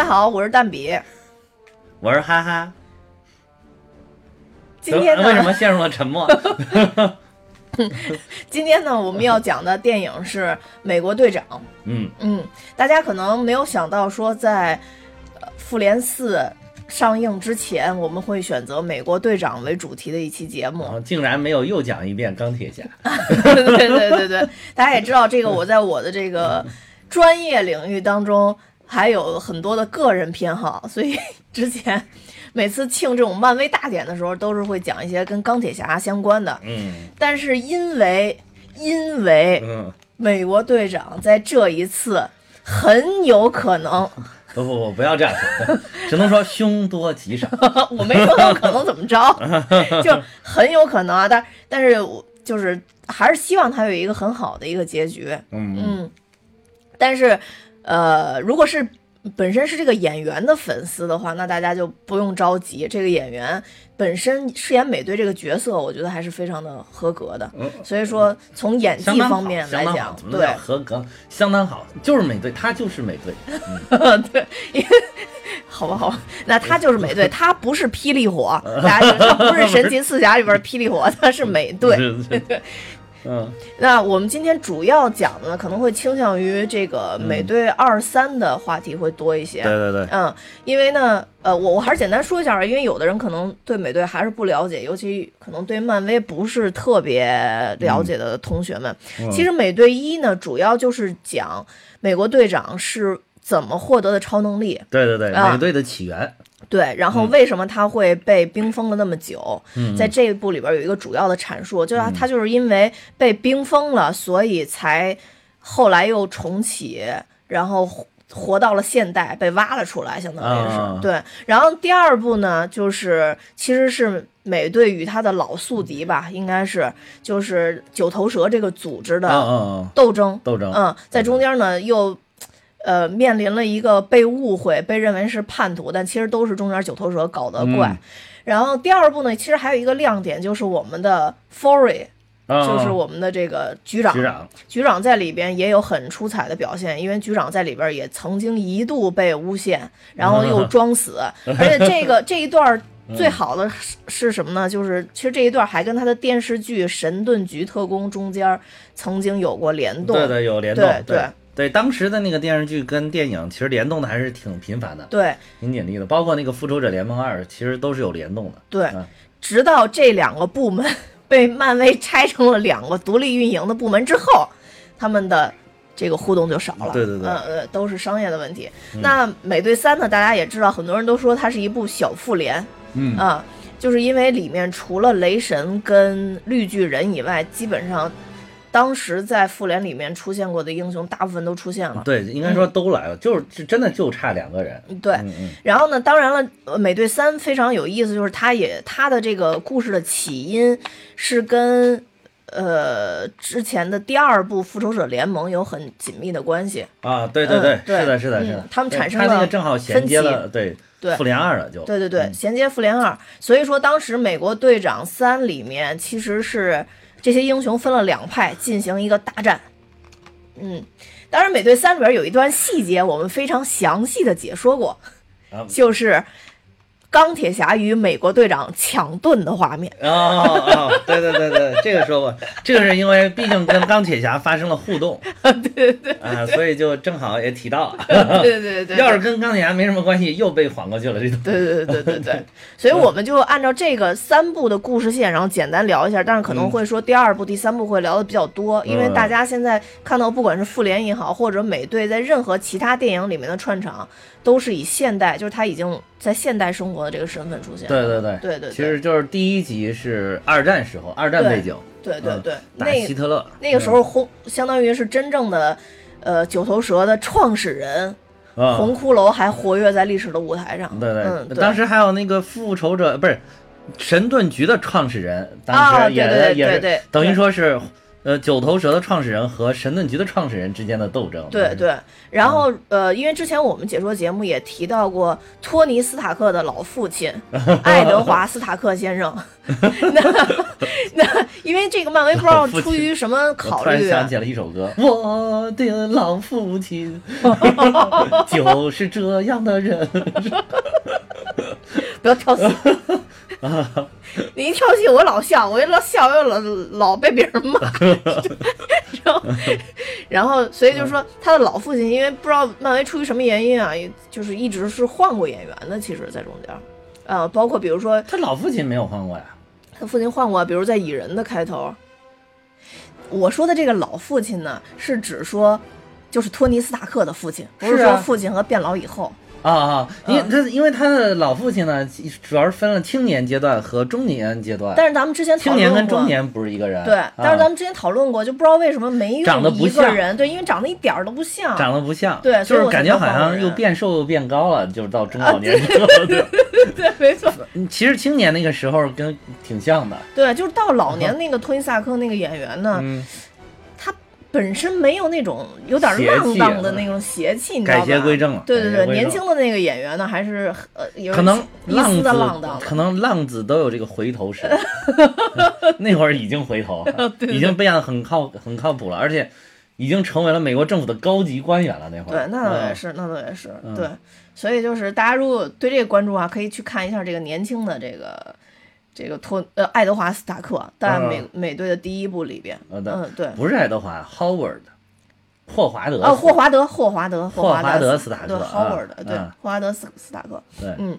家好，我是蛋比。我是哈哈。今天呢？为什么陷入了沉默？今天呢，我们要讲的电影是《美国队长》。嗯嗯，大家可能没有想到，说在呃《复联四》上映之前，我们会选择《美国队长》为主题的一期节目。竟然没有又讲一遍钢铁侠。对对对对对，大家也知道，这个我在我的这个专业领域当中还有很多的个人偏好，所以 之前每次庆这种漫威大典的时候，都是会讲一些跟钢铁侠相关的。嗯但是因为因为嗯，美国队长在这一次很有可能，不不不，不要这样说，只能说凶多吉少。我没说有可能怎么着，就很有可能啊。但但是我就是还是希望他有一个很好的一个结局。嗯嗯，但是呃，如果是本身是这个演员的粉丝的话，那大家就不用着急。这个演员本身饰演美队这个角色，我觉得还是非常的合格的。嗯所以说，从演技方面来讲对合格？相当好，就是美队，他就是美队。对，好吧，好吧，那他就是美队，他不是霹雳火，大家不是神奇四侠里边霹雳火，他是美队。嗯。那我们今天主要讲的呢，可能会倾向于这个美队二三的话题会多一些。对对对，嗯，因为呢，呃，我我还是简单说一下吧，因为有的人可能对美队还是不了解，尤其可能对漫威不是特别了解的同学们。嗯。其实美队一呢，主要就是讲美国队长是怎么获得的超能力，对对对，啊。美队的起源。对，然后为什么他会被冰封了那么久？嗯在这一部里边有一个主要的阐述，就是他他就是因为被冰封了，所以才后来又重启，然后活活到了现代，被挖了出来，相当于是、啊对。然后第二部呢，就是其实是美队与他的老宿敌吧，应该是就是九头蛇这个组织嗯的斗争。斗争。嗯，在中间呢又。呃，面临了一个被误会、被认为是叛徒，但其实都是中间九头蛇搞的怪。嗯然后第二部呢，其实还有一个亮点，就是我们的 Fory，、嗯就是我们的这个局长。局长。局长在里边也有很出彩的表现，因为局长在里边也曾经一度被诬陷，然后又 装死，而且这个这一段儿最好的是是什么呢？就是其实这一段还跟他的电视剧《神盾局特工》中间曾经有过联动。对对，有联动。对对对，当时的那个电视剧跟电影其实联动的还是挺频繁的，对挺紧密的。包括那个《复仇者联盟二》，其实都是有联动的。对嗯直到这两个部门 被漫威拆成了两个独立运营的部门之后，他们的这个互动就少了。对对对呃呃，都是商业的问题。那美队三呢？大家也知道，很多人都说它是一部小复联嗯啊、就是因为里面除了雷神跟绿巨人以外，基本上当时在复联里面出现过的英雄，大部分都出现了。对，应该说都来了，就是是真的就差两个人。对，然后呢，当然了，呃美队三非常有意思，就是它也它的这个故事的起因是跟呃之前的第二部复仇者联盟有很紧密的关系。啊，对对对嗯，对是的，是的，嗯是的。他们产生了个正好衔接分了，对对复联二了就。对对对，衔接复联二，所以说当时美国队长三里面其实是这些英雄分了两派进行一个大战。嗯，当然美队三里边有一段细节我们非常详细的解说过，啊就是钢铁侠与美国队长抢盾的画面。哦哦哦，对对对对，这个说过，这个是因为毕竟跟钢铁侠发生了互动，对对对啊，所以就正好也提到，对对对，要是跟钢铁侠没什么关系，又被晃过去了，对对对对对，所以我们就按照这个三部的故事线，然后简单聊一下，但是可能会说第二部、第三部会聊的比较多，因为大家现在看到不管是复联也好，或者美队在任何其他电影里面的串场，都是以现代，就是他已经在现代生活的这个身份出现。对对对对对对其实就是第一集是二战时候，二战背景，嗯对对对，打那希特勒，那个时候红相当于是真正的。呃，九头蛇的创始人啊，红骷髅还活跃在历史的舞台上。对对，嗯，对当时还有那个复仇者不是神盾局的创始人，当啊，时也、对对，等于说是呃九头蛇的创始人和神盾局的创始人之间的斗争。对对，然后呃，因为之前我们解说节目也提到过托尼·斯塔克的老父亲 爱德华·斯塔克先生。那那因为这个漫威不知道出于什么考虑，想起了一首歌，我的老父亲 就是这样的人。不要跳戏，你一跳戏我老笑，我一老笑又老老被别人骂。然后，然后，所以就是说他的老父亲，因为不知道漫威出于什么原因啊，就是一直是换过演员的。其实，在中间，呃，包括比如说他老父亲没有换过呀，他父亲换过，比如在蚁人的开头。我说的这个老父亲呢，是指说就是托尼斯塔克的父亲，不是说父亲和变老以后。啊啊！因为他因为他的老父亲呢，主要是分了青年阶段和中年阶段。但是咱们之前青年跟中年不是一个人。对，但是咱们之前讨论过，就不知道为什么没有长得不像人。对，因为长得一点儿都不像。长得不像。对，就是感觉好像又变瘦又变高了，就是到中老年之后。对对，没错。其实青年那个时候跟挺像的。对，就是到老年那个托尼萨克那个演员呢。本身没有那种有点浪荡的那种邪气，你知道吧？改邪归正了。对对对，年轻的那个演员呢，还是呃有可能浪子的浪荡，可能浪子都有这个回头时。那会儿已经回头，已经变得很靠很靠谱了，而且已经成为了美国政府的高级官员了。那会儿，对，那倒也是，那倒也是，对。所以就是大家如果对这个关注啊，可以去看一下这个年轻的这个。这个托呃爱德华斯塔克在美美队的第一部里边，嗯对，不是爱德华，Howard，霍华德哦霍华德霍华德霍华德斯塔克，Howard 对霍华德斯斯塔克，对。嗯，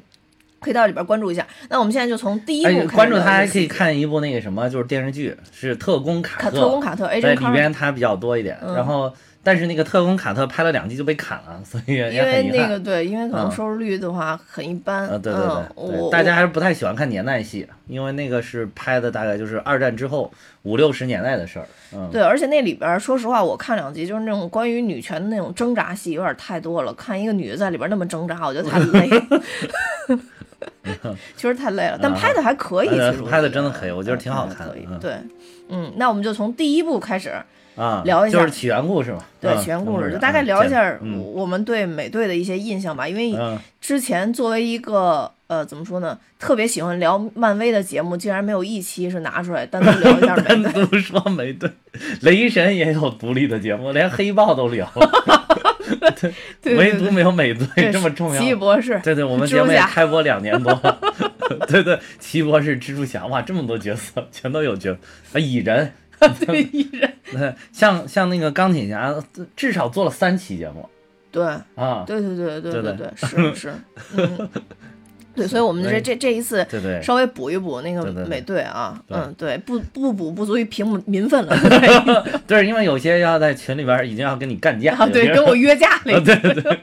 可以到里边关注一下。那我们现在就从第一部关注他，还可以看一部那个什么，就是电视剧，是特工卡特，特工卡特，在里边他比较多一点，然后。但是那个特工卡特拍了两季就被砍了，所以因为那个对，因为可能收视率的话很一般。呃，对对对，大家还是不太喜欢看年代戏，因为那个是拍的大概就是二战之后五六十年代的事儿。嗯，对，而且那里边说实话，我看两集就是那种关于女权的那种挣扎戏有点太多了，看一个女的在里边那么挣扎，我觉得太累。确实太累了，但拍的还可以，其实拍的真的可以，我觉得挺好看的。对，嗯，那我们就从第一部开始。啊，聊一下就是起源故事嘛。对，起源故事就大概聊一下我们对美队的一些印象吧。因为之前作为一个呃怎么说呢，特别喜欢聊漫威的节目，竟然没有一期是拿出来单独聊一下美队。单独说美队，雷神也有独立的节目，连黑豹都聊。对，唯独没有美队这么重要。奇异博士，对对，我们节目也开播两年多了。对对，奇异博士、蜘蛛侠，哇，这么多角色，全都有角啊，蚁人。对艺人，像像那个钢铁侠，至少做了三期节目。对啊，对对对对对对，是是，对，所以我们这这这一次，对对，稍微补一补那个美队啊，嗯，对，不不补不足以平民愤了。对，因为有些要在群里边已经要跟你干架，对，跟我约架了。对对。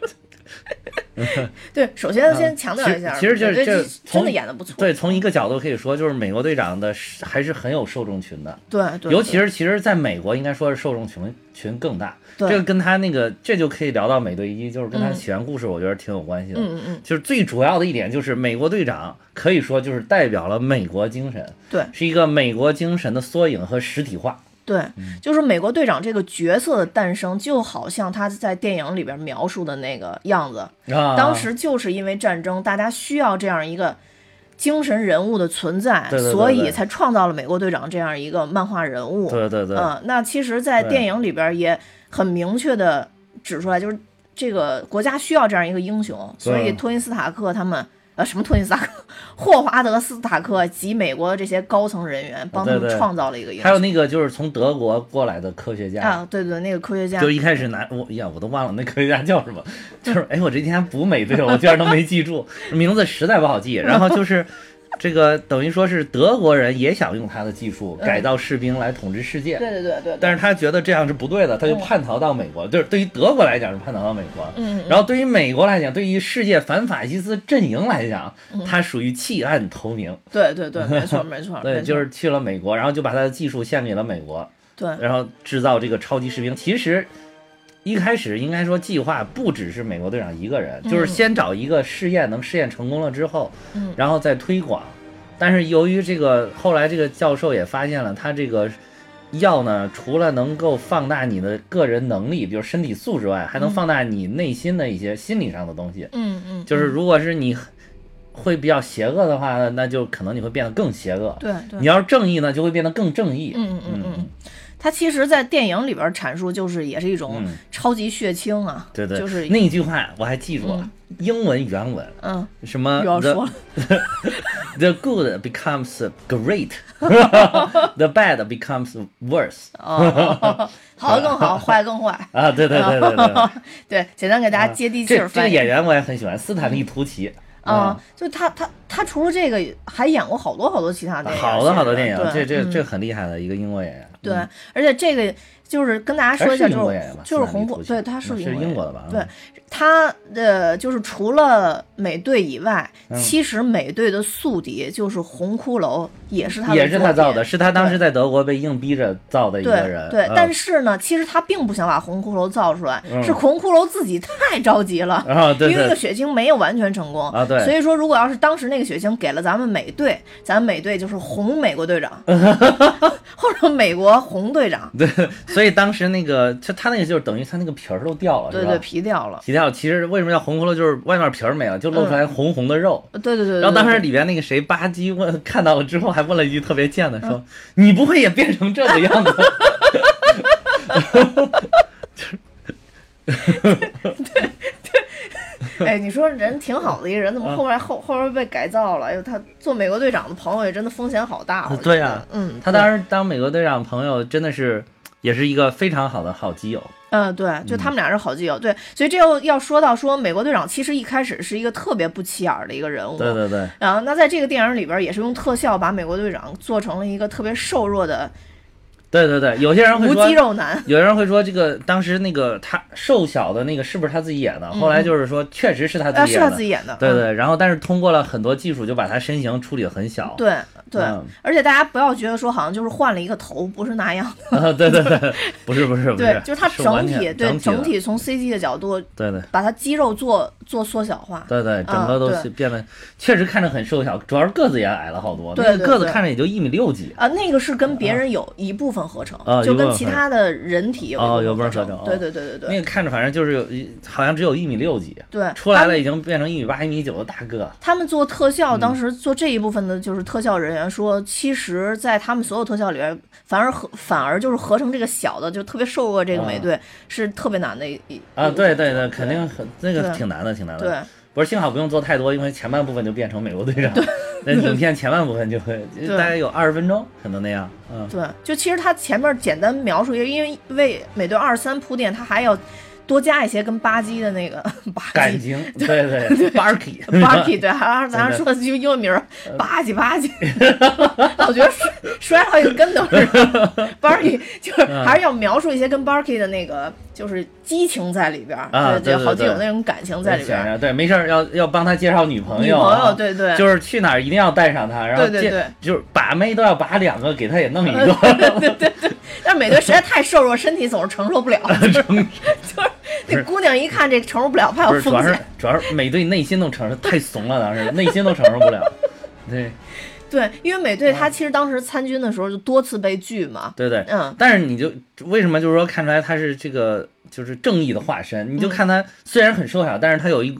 对，首先先强调一下，其实就是这真的演的不错。对，从一个角度可以说，就是美国队长的还是很有受众群的。对，尤其是其实在美国，应该说是受众群群更大。这个跟他那个，这就可以聊到美队一，就是跟他起源故事，我觉得挺有关系的。嗯嗯嗯。就是最主要的一点，就是美国队长可以说就是代表了美国精神。对，是一个美国精神的缩影和实体化。对，就是美国队长这个角色的诞生，就好像他在电影里边描述的那个样子。啊，当时就是因为战争，大家需要这样一个精神人物的存在，所以才创造了美国队长这样一个漫画人物。对对对。嗯，那其实，在电影里边也很明确的指出来，就是这个国家需要这样一个英雄，所以托尼斯塔克他们。呃，什么托尼斯塔克、霍华德斯塔克及美国的这些高层人员帮他们创造了一个。还有那个就是从德国过来的科学家啊，对对，那个科学家。就一开始拿我呀，我都忘了那科学家叫什么，就是哎，我这天补美队，我居然都没记住 名字，实在不好记。然后就是。这个等于说是德国人也想用他的技术改造士兵来统治世界，对对对对。但是他觉得这样是不对的，他就叛逃到美国。就是对于德国来讲是叛逃到美国，嗯。然后对于美国来讲，对于世界反法西斯阵营来讲，他属于弃暗投明。对对对，没错没错。对，就是去了美国，然后就把他的技术献给了美国。对。然后制造这个超级士兵，其实。一开始应该说计划不只是美国队长一个人，就是先找一个试验能试验成功了之后，然后再推广。但是由于这个后来这个教授也发现了他这个药呢，除了能够放大你的个人能力，比如身体素质外，还能放大你内心的一些心理上的东西。嗯嗯，就是如果是你会比较邪恶的话，那就可能你会变得更邪恶。对对你，要是正义呢，就会变得更正义。嗯嗯嗯嗯，它其实，在电影里边阐述就是也是一种嗯超级血清啊，对对，就是那句话我还记住了，英文原文嗯，什么 the 说了，the good becomes great，the bad becomes worse 哦，好的更好，坏的更坏。啊！对对对对对。对，简单给大家接地气这这个。演员我也很喜欢，斯坦利·图奇啊，就他他他除了这个，还演过好多好多其他电影，好多好多电影，这这这很厉害的一个英国演员。对嗯，而且这个就是跟大家说一下，就是就是红火，斯坦利图奇对，他是英国英国的吧对嗯，他的就是除了美队以外，嗯。其实美队的宿敌就是红骷髅，也是他的也是他造的，是他当时在德国被硬逼着造的一个对人。对，嗯。但是呢，其实他并不想把红骷髅造出来，嗯。是红骷髅自己太着急了。啊，对对。因为那个血清没有完全成功啊对。所以说如果要是当时那个血清给了咱们美队，咱们美队就是红美国队长，或者美国红队长，对，所以当时那个，就他那个就是等于他那个皮儿都掉了，对对，皮掉了，皮掉了。其实为什么叫红骷髅，就是外面皮儿没了，就露出来红红的肉。对对对对。然后当时里边那个谁吧唧问看到了之后，还问了一句特别贱的，嗯说：“你不会也变成这个样子？” 哎，你说人挺好的一个人，怎么啊后面后后边被改造了？哎呦，他做美国队长的朋友也真的风险好大。对啊嗯，他当时当美国队长朋友真的是也是一个非常好的好基友。嗯，对，就他们俩是好基友，对，所以这又要说到说美国队长其实一开始是一个特别不起眼儿的一个人物，对对对，然后那在这个电影里边也是用特效把美国队长做成了一个特别瘦弱的对对对，有些人会无说肌肉男，有人会说，这个当时那个他瘦小的那个是不是他自己演的？后来就是说，确实是他自呃，是他己演的。自己演的，嗯。对对，然后但是通过了很多技术，就把他身形处理的很小。对对。嗯，而且大家不要觉得说好像就是换了一个头，不是那样。的，啊，对对对，不是不是不对是，，就是他整体对整体从 CG 的角度对对。把他肌肉做做缩小化，对对，整个都是变得确实看着很瘦小，主要是个子也矮了好多，对那个个子看着也就一米六几。啊，那个是跟别人有一部分合成，啊就跟其他的人体有有部分合成。对哦对对对对那个看着反正就是有一，好像只有一米六几，对，出来了已经变成一米八、一米九的大个。他们做特效，嗯当时做这一部分的就是特效人员说，其实，在他们所有特效里边，反而合反而就是合成这个小的，就特别瘦弱这个美队、是特别难的一一啊，对对对，肯定很那个挺难的，挺难的。对不是，幸好不用做太多，因为前半部分就变成美国队长，那影片前半部分就会对大概有二十分钟，可能那样。嗯，对，就其实他前面简单描述一下，因为为美队二三铺垫，他还要多加一些跟巴基的那个 巴基。感情，对对对，Barky，Barky 对，还是咱说的英文名儿吧唧吧唧，我 觉得摔摔好几个跟头似的。Barky 就是嗯。还是要描述一些跟 Barky 的那个就是激情在里边儿，啊对对好基有那种感情在里边儿。对，没事儿要要帮他介绍女朋友女，朋友，对对，就是去哪儿一定要带上他，然后对对对。就是把妹都要把两个给他也弄一个，对对对，但是美队实在太瘦弱，身体总是承受不了，就是 就是那姑娘一看这承受不了，怕不是，主要是。主要是美队内心都承受太怂了，当时内心都承受不了。对对，因为美队他其实当时参军的时候就多次被拒嘛，对对，嗯，但是你就为什么就是说看出来他是这个就是正义的化身？你就看他虽然很瘦小，但是他有一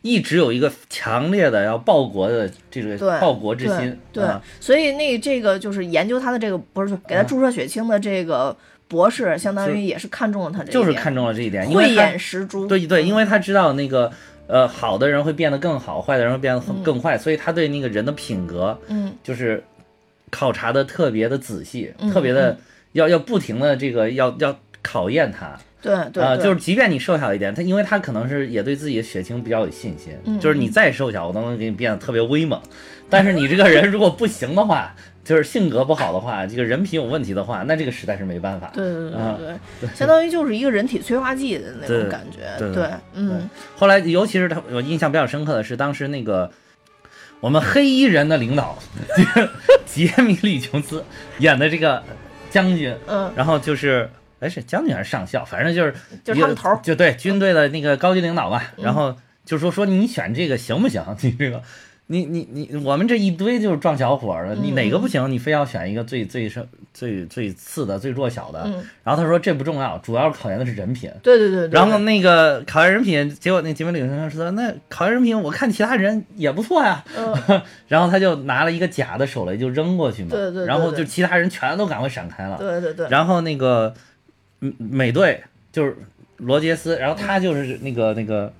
一直有一个强烈的要报国的这个，报国之心。对，所以那这个就是研究他的这个不是给他注射血清的这个博士，相当于也是看中了他这一点，就是看中了这一点，因慧为眼识珠，对对，因为为他知道那个呃好的人会变得更好，坏的人会变得很更坏，所以他对那个人的品格嗯。就是考察的特别的仔细，嗯特别的要要不停的这个要要考验他。对对啊、对，就是即便你瘦小一点，他因为他可能是也对自己的血清比较有信心，嗯就是你再瘦小，我都能给你变得特别威猛。但是你这个人如果不行的话，就是性格不好的话，这个人品有问题的话，那这个实在是没办法。对对对啊对对，相当于就是一个人体催化剂的那种感觉，对对，嗯，后来，尤其是他，我印象比较深刻的是当时那个我们黑衣人的领导 杰米·李琼斯演的这个将军，嗯，然后就是。哎，是将军还是上校？反正就是就是他们头就对军队的那个高级领导吧。然后就说说你选这个行不行？你这个你你你，我们这一堆就是撞小伙儿的，你嗯哪个不行？你非要选一个最最是最最次的、最弱小的。嗯然后他说这不重要，主要是考验的是人品。对对对对。然后那个考验人品，结果那节目领先说，那考验人品，我看其他人也不错呀。嗯，然后他就拿了一个假的手雷就扔过去嘛，对对对然后就其他人全都赶快闪开了。对对对，然后那个嗯美队就是罗杰斯，然后他就是那个那个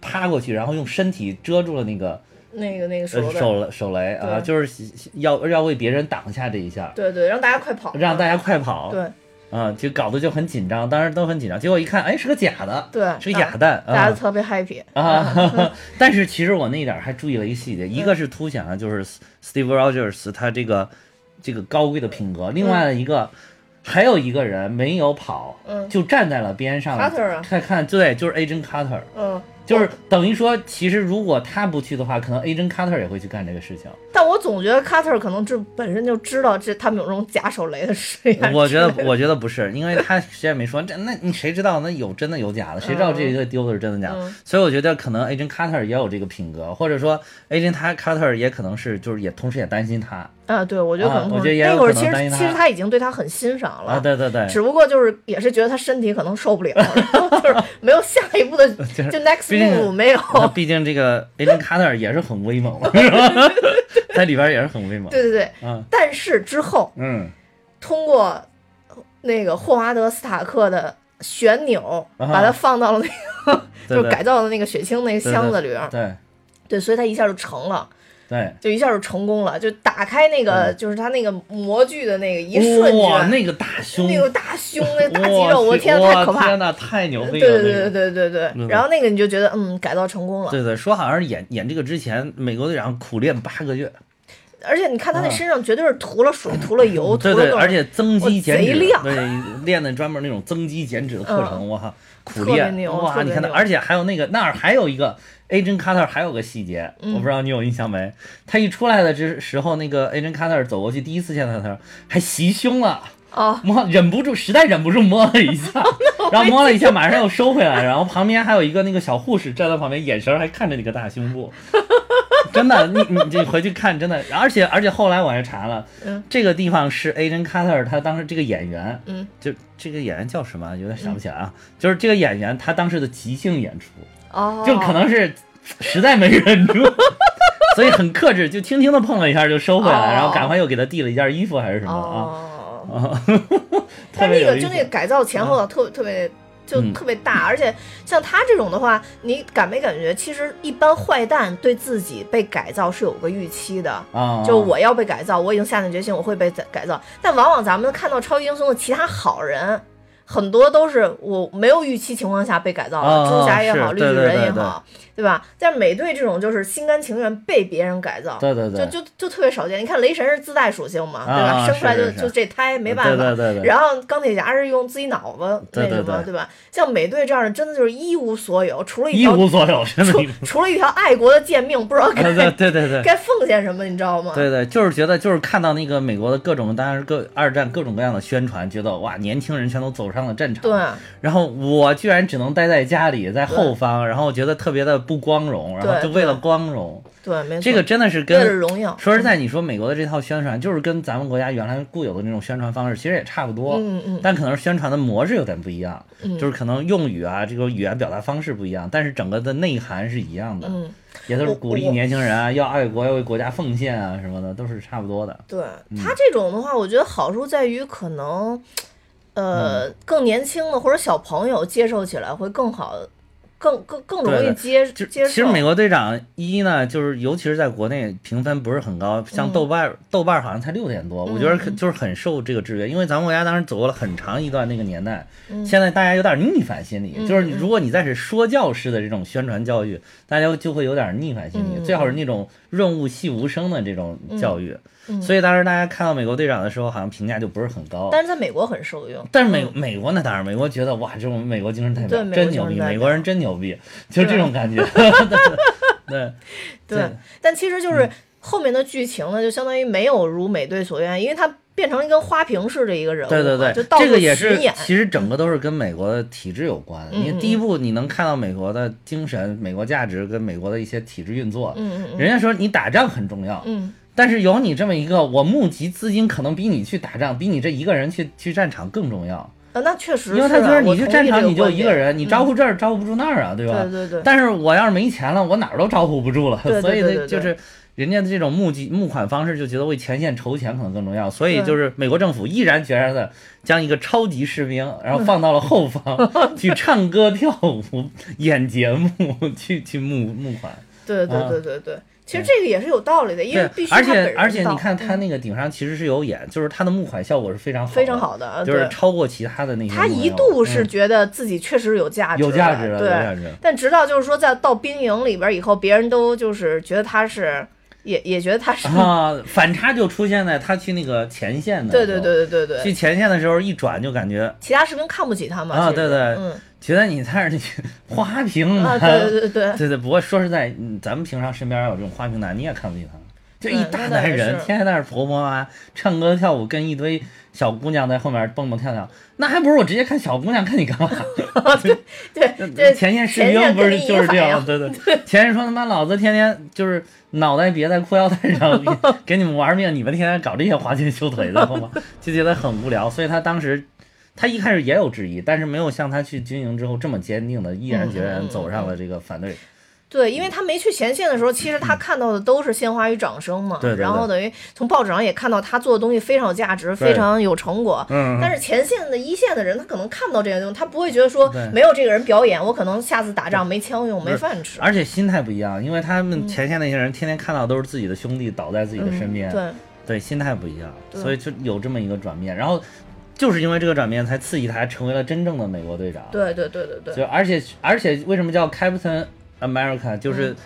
趴过去，然后用身体遮住了那个那个那个呃手的，手手雷啊，就是要要为别人挡下这一下，对对，让大家快跑，让大家快跑。对啊，就搞得就很紧张，当时都很紧张。结果一看，哎，是个假的，对是个哑弹啊大家都特别 happy 啊！但是其实我那一点儿还注意了一个细节，一个是凸显了就是 Steve Rogers 他这个这个高贵的品格，另外的一个。还有一个人没有跑，嗯就站在了边上，Carter 啊看看，对，就是 Agent Carter，嗯，就是等于说，其实如果他不去的话，可能 Agent Carter 也会去干这个事情。但我总觉得 Carter 可能这本身就知道这他们有这种假手雷的实验，我觉得，我觉得不是，因为他谁也没说，这那你谁知道那有真的有假的？谁知道这个丢的是真的假的？嗯所以我觉得可能 Agent Carter 也有这个品格，或者说 Agent Carter 也可能是就是也同时也担心他啊，对，我觉得可能啊我觉得也有那会儿其可能担心他实其实他已经对他很欣赏了，啊，对对对，只不过就是也是觉得他身体可能受不了，就是没有下一步的 就 next 毕竟没有。毕竟这个贝林卡特也是很威猛，是吧？在里边也是很威猛。对对对，嗯但是之后嗯通过那个霍华德·斯塔克的旋钮，啊把它放到了那个就是改造的那个血清那个箱子里边，对对，所以他一下就成了。对，就一下就成功了，就打开那个，就是他那个模具的那个一瞬哇，间，那个大胸，那个大胸，那大肌肉，我天，哇太可怕了。天呐，太牛对逼了！对对那个对对对然后那个你就觉得，嗯，改造成功了。对对，说好像是演演这个之前，美国队长苦练八个月，而且你看他那身上绝对是涂了水、涂了油、涂对对，了而且增肌减脂，贼亮对，练的专门那种增肌减脂的课程，我靠，苦练，哇，你看他，而且还有那个那儿还有一个 Agent Carter 还有个细节，嗯。我不知道你有印象没？他一出来的这时候，那个 Agent Carter 走过去，第一次见到他，还袭胸了。哦，摸忍不住，实在忍不住摸了一下，然后摸了一下，马上又收回来，然后旁边还有一个那个小护士站在旁边，眼神还看着那个大胸部，真的，你你你回去看，真的，而且而且后来我还查了，嗯。这个地方是 Agent Carter 他当时这个演员，嗯，就这个演员叫什么，有点想不起来啊，就是这个演员他当时的即兴演出，哦，就可能是实在没忍住。所以很克制，就轻轻的碰了一下就收回来，哦然后赶快又给他递了一件衣服还是什么的啊。哦，特但别有意思那个就那个改造前后的特特别。就嗯特别大，而且像他这种的话，你感没感觉？其实一般坏蛋对自己被改造是有个预期的，啊，就我要被改造，我已经下定决心我会被改改造。但往往咱们看到超级英雄的其他好人，很多都是我没有预期情况下被改造的，哦蜘蛛侠也好，绿巨人也好，对吧？但是美队这种就是心甘情愿被别人改造，对对对，就就就特别少见。你看雷神是自带属性嘛，对吧？啊生出来就就这胎没办法。对对对对然后钢铁侠是用自己脑子那对对什么，对对吧？像美队这样的，真的就是一无所有，除了一无所有，除。除了一条爱国的贱命，不知道该对对对对对。该奉献什么，你知道吗？对对，就是觉得，就是看到那个美国的各种，当然是各二战各种各样的宣传，觉得哇，年轻人全都走上了战场。对。然后我居然只能待在家里，在后方，然后觉得特别的不光荣，然后就为了光荣，对，没错，这个真的是为了跟荣耀。说实在，你说美国的这套宣传，就是跟咱们国家原来固有的那种宣传方式，其实也差不多。嗯嗯。但可能宣传的模式有点不一样，嗯。就是可能用语啊，这个语言表达方式不一样，但是整个的内涵是一样的，嗯，也都是鼓励年轻人啊，要爱国，要为国家奉献啊什么的，都是差不多的。对嗯。他这种的话，我觉得好处在于可能，呃，更年轻的或者小朋友接受起来会更好，更更更容易接就接受。其实美国队长一呢，就是尤其是在国内评分不是很高，像豆瓣儿、豆瓣好像才六点多，我觉得就是很受这个制约，因为咱们国家当时走过了很长一段那个年代，嗯现在大家有点逆反心理，嗯就是如果你再是说教式的这种宣传教育，大家就会有点逆反心理，嗯最好是那种润物细无声的这种教育。嗯所以当时大家看到美国队长的时候，好像评价就不是很高。但是在美国很受用。但是美嗯美国那当然，美国觉得哇，这种美国精神代表对美国真牛逼，美国人真牛逼，就是这种感觉。对对，但其实就是后面的剧情呢，就相当于没有如美队所愿，因为他变成一个花瓶似的一个人物，对对对，就到处这个也是，其实整个都是跟美国的体制有关。嗯因为第一步你能看到美国的精神、美国价值跟美国的一些体制运作。嗯嗯嗯人家说你打仗很重要，嗯，但是有你这么一个，我募集资金可能比你去打仗，比你这一个人去去战场更重要。啊，那确实因为他觉得你去战场你就一个人，你招呼这儿招呼不住那儿啊，对吧？对对对但是我要是没钱了，我哪儿都招呼不住了，对对所以呢，就是人家的这种募集募款方式，就觉得为前线筹钱可能更重要，所以就是美国政府毅然决然的将一个超级士兵，然后放到了后方 去唱歌跳舞、演节目，去去募募款。对对啊对对对，其实这个也是有道理的，因为必须，而且而且你看他嗯那个顶上其实是有演，就是他的募款效果是非常好，非常，好的，啊就是超过其他的那些他。一度是嗯觉得自己确实有价值的，有价值了，对。但直到就是说在到兵营里边以后，别人都就是觉得他是，也也觉得他是，啊，反差就出现在他去那个前线的，对对，对对对对，去前线的时候一转就感觉其他士兵看不起他嘛，啊对对嗯觉得你在那儿 花瓶啊，对对对对，对对。不过说实在，嗯咱们平常身边有这种花瓶男，你也看不起他，就一大男人，天天在那儿婆婆妈妈唱歌跳舞，跟一堆小姑娘在后面蹦蹦跳跳，那还不如我直接看小姑娘看你干嘛？对 对对，前线士兵不是就是这样，对对对。前线说他妈老子天天就是脑袋别在裤腰带上，给 给你们玩命，你们天天搞这些花拳绣腿的，好吗？就觉得很无聊。所以他当时，他一开始也有质疑，但是没有像他去军营之后这么坚定的，毅然决然走上了这个反对。对，因为他没去前线的时候，其实他看到的都是鲜花与掌声嘛。对对对然后等于从报纸上也看到他做的东西非常有价值，非常有成果。嗯但是前线的一线的人，他可能看不到这些东西，他不会觉得说没有这个人表演，我可能下次打仗没枪用，没饭吃。而且心态不一样，因为他们前线那些人天天看到都是自己的兄弟倒在自己的身边，嗯对，对，心态不一样，所以就有这么一个转变。然后就是因为这个转变，才刺激他成为了真正的美国队长。对对对对对，就而且而且为什么叫 Captain America？就是嗯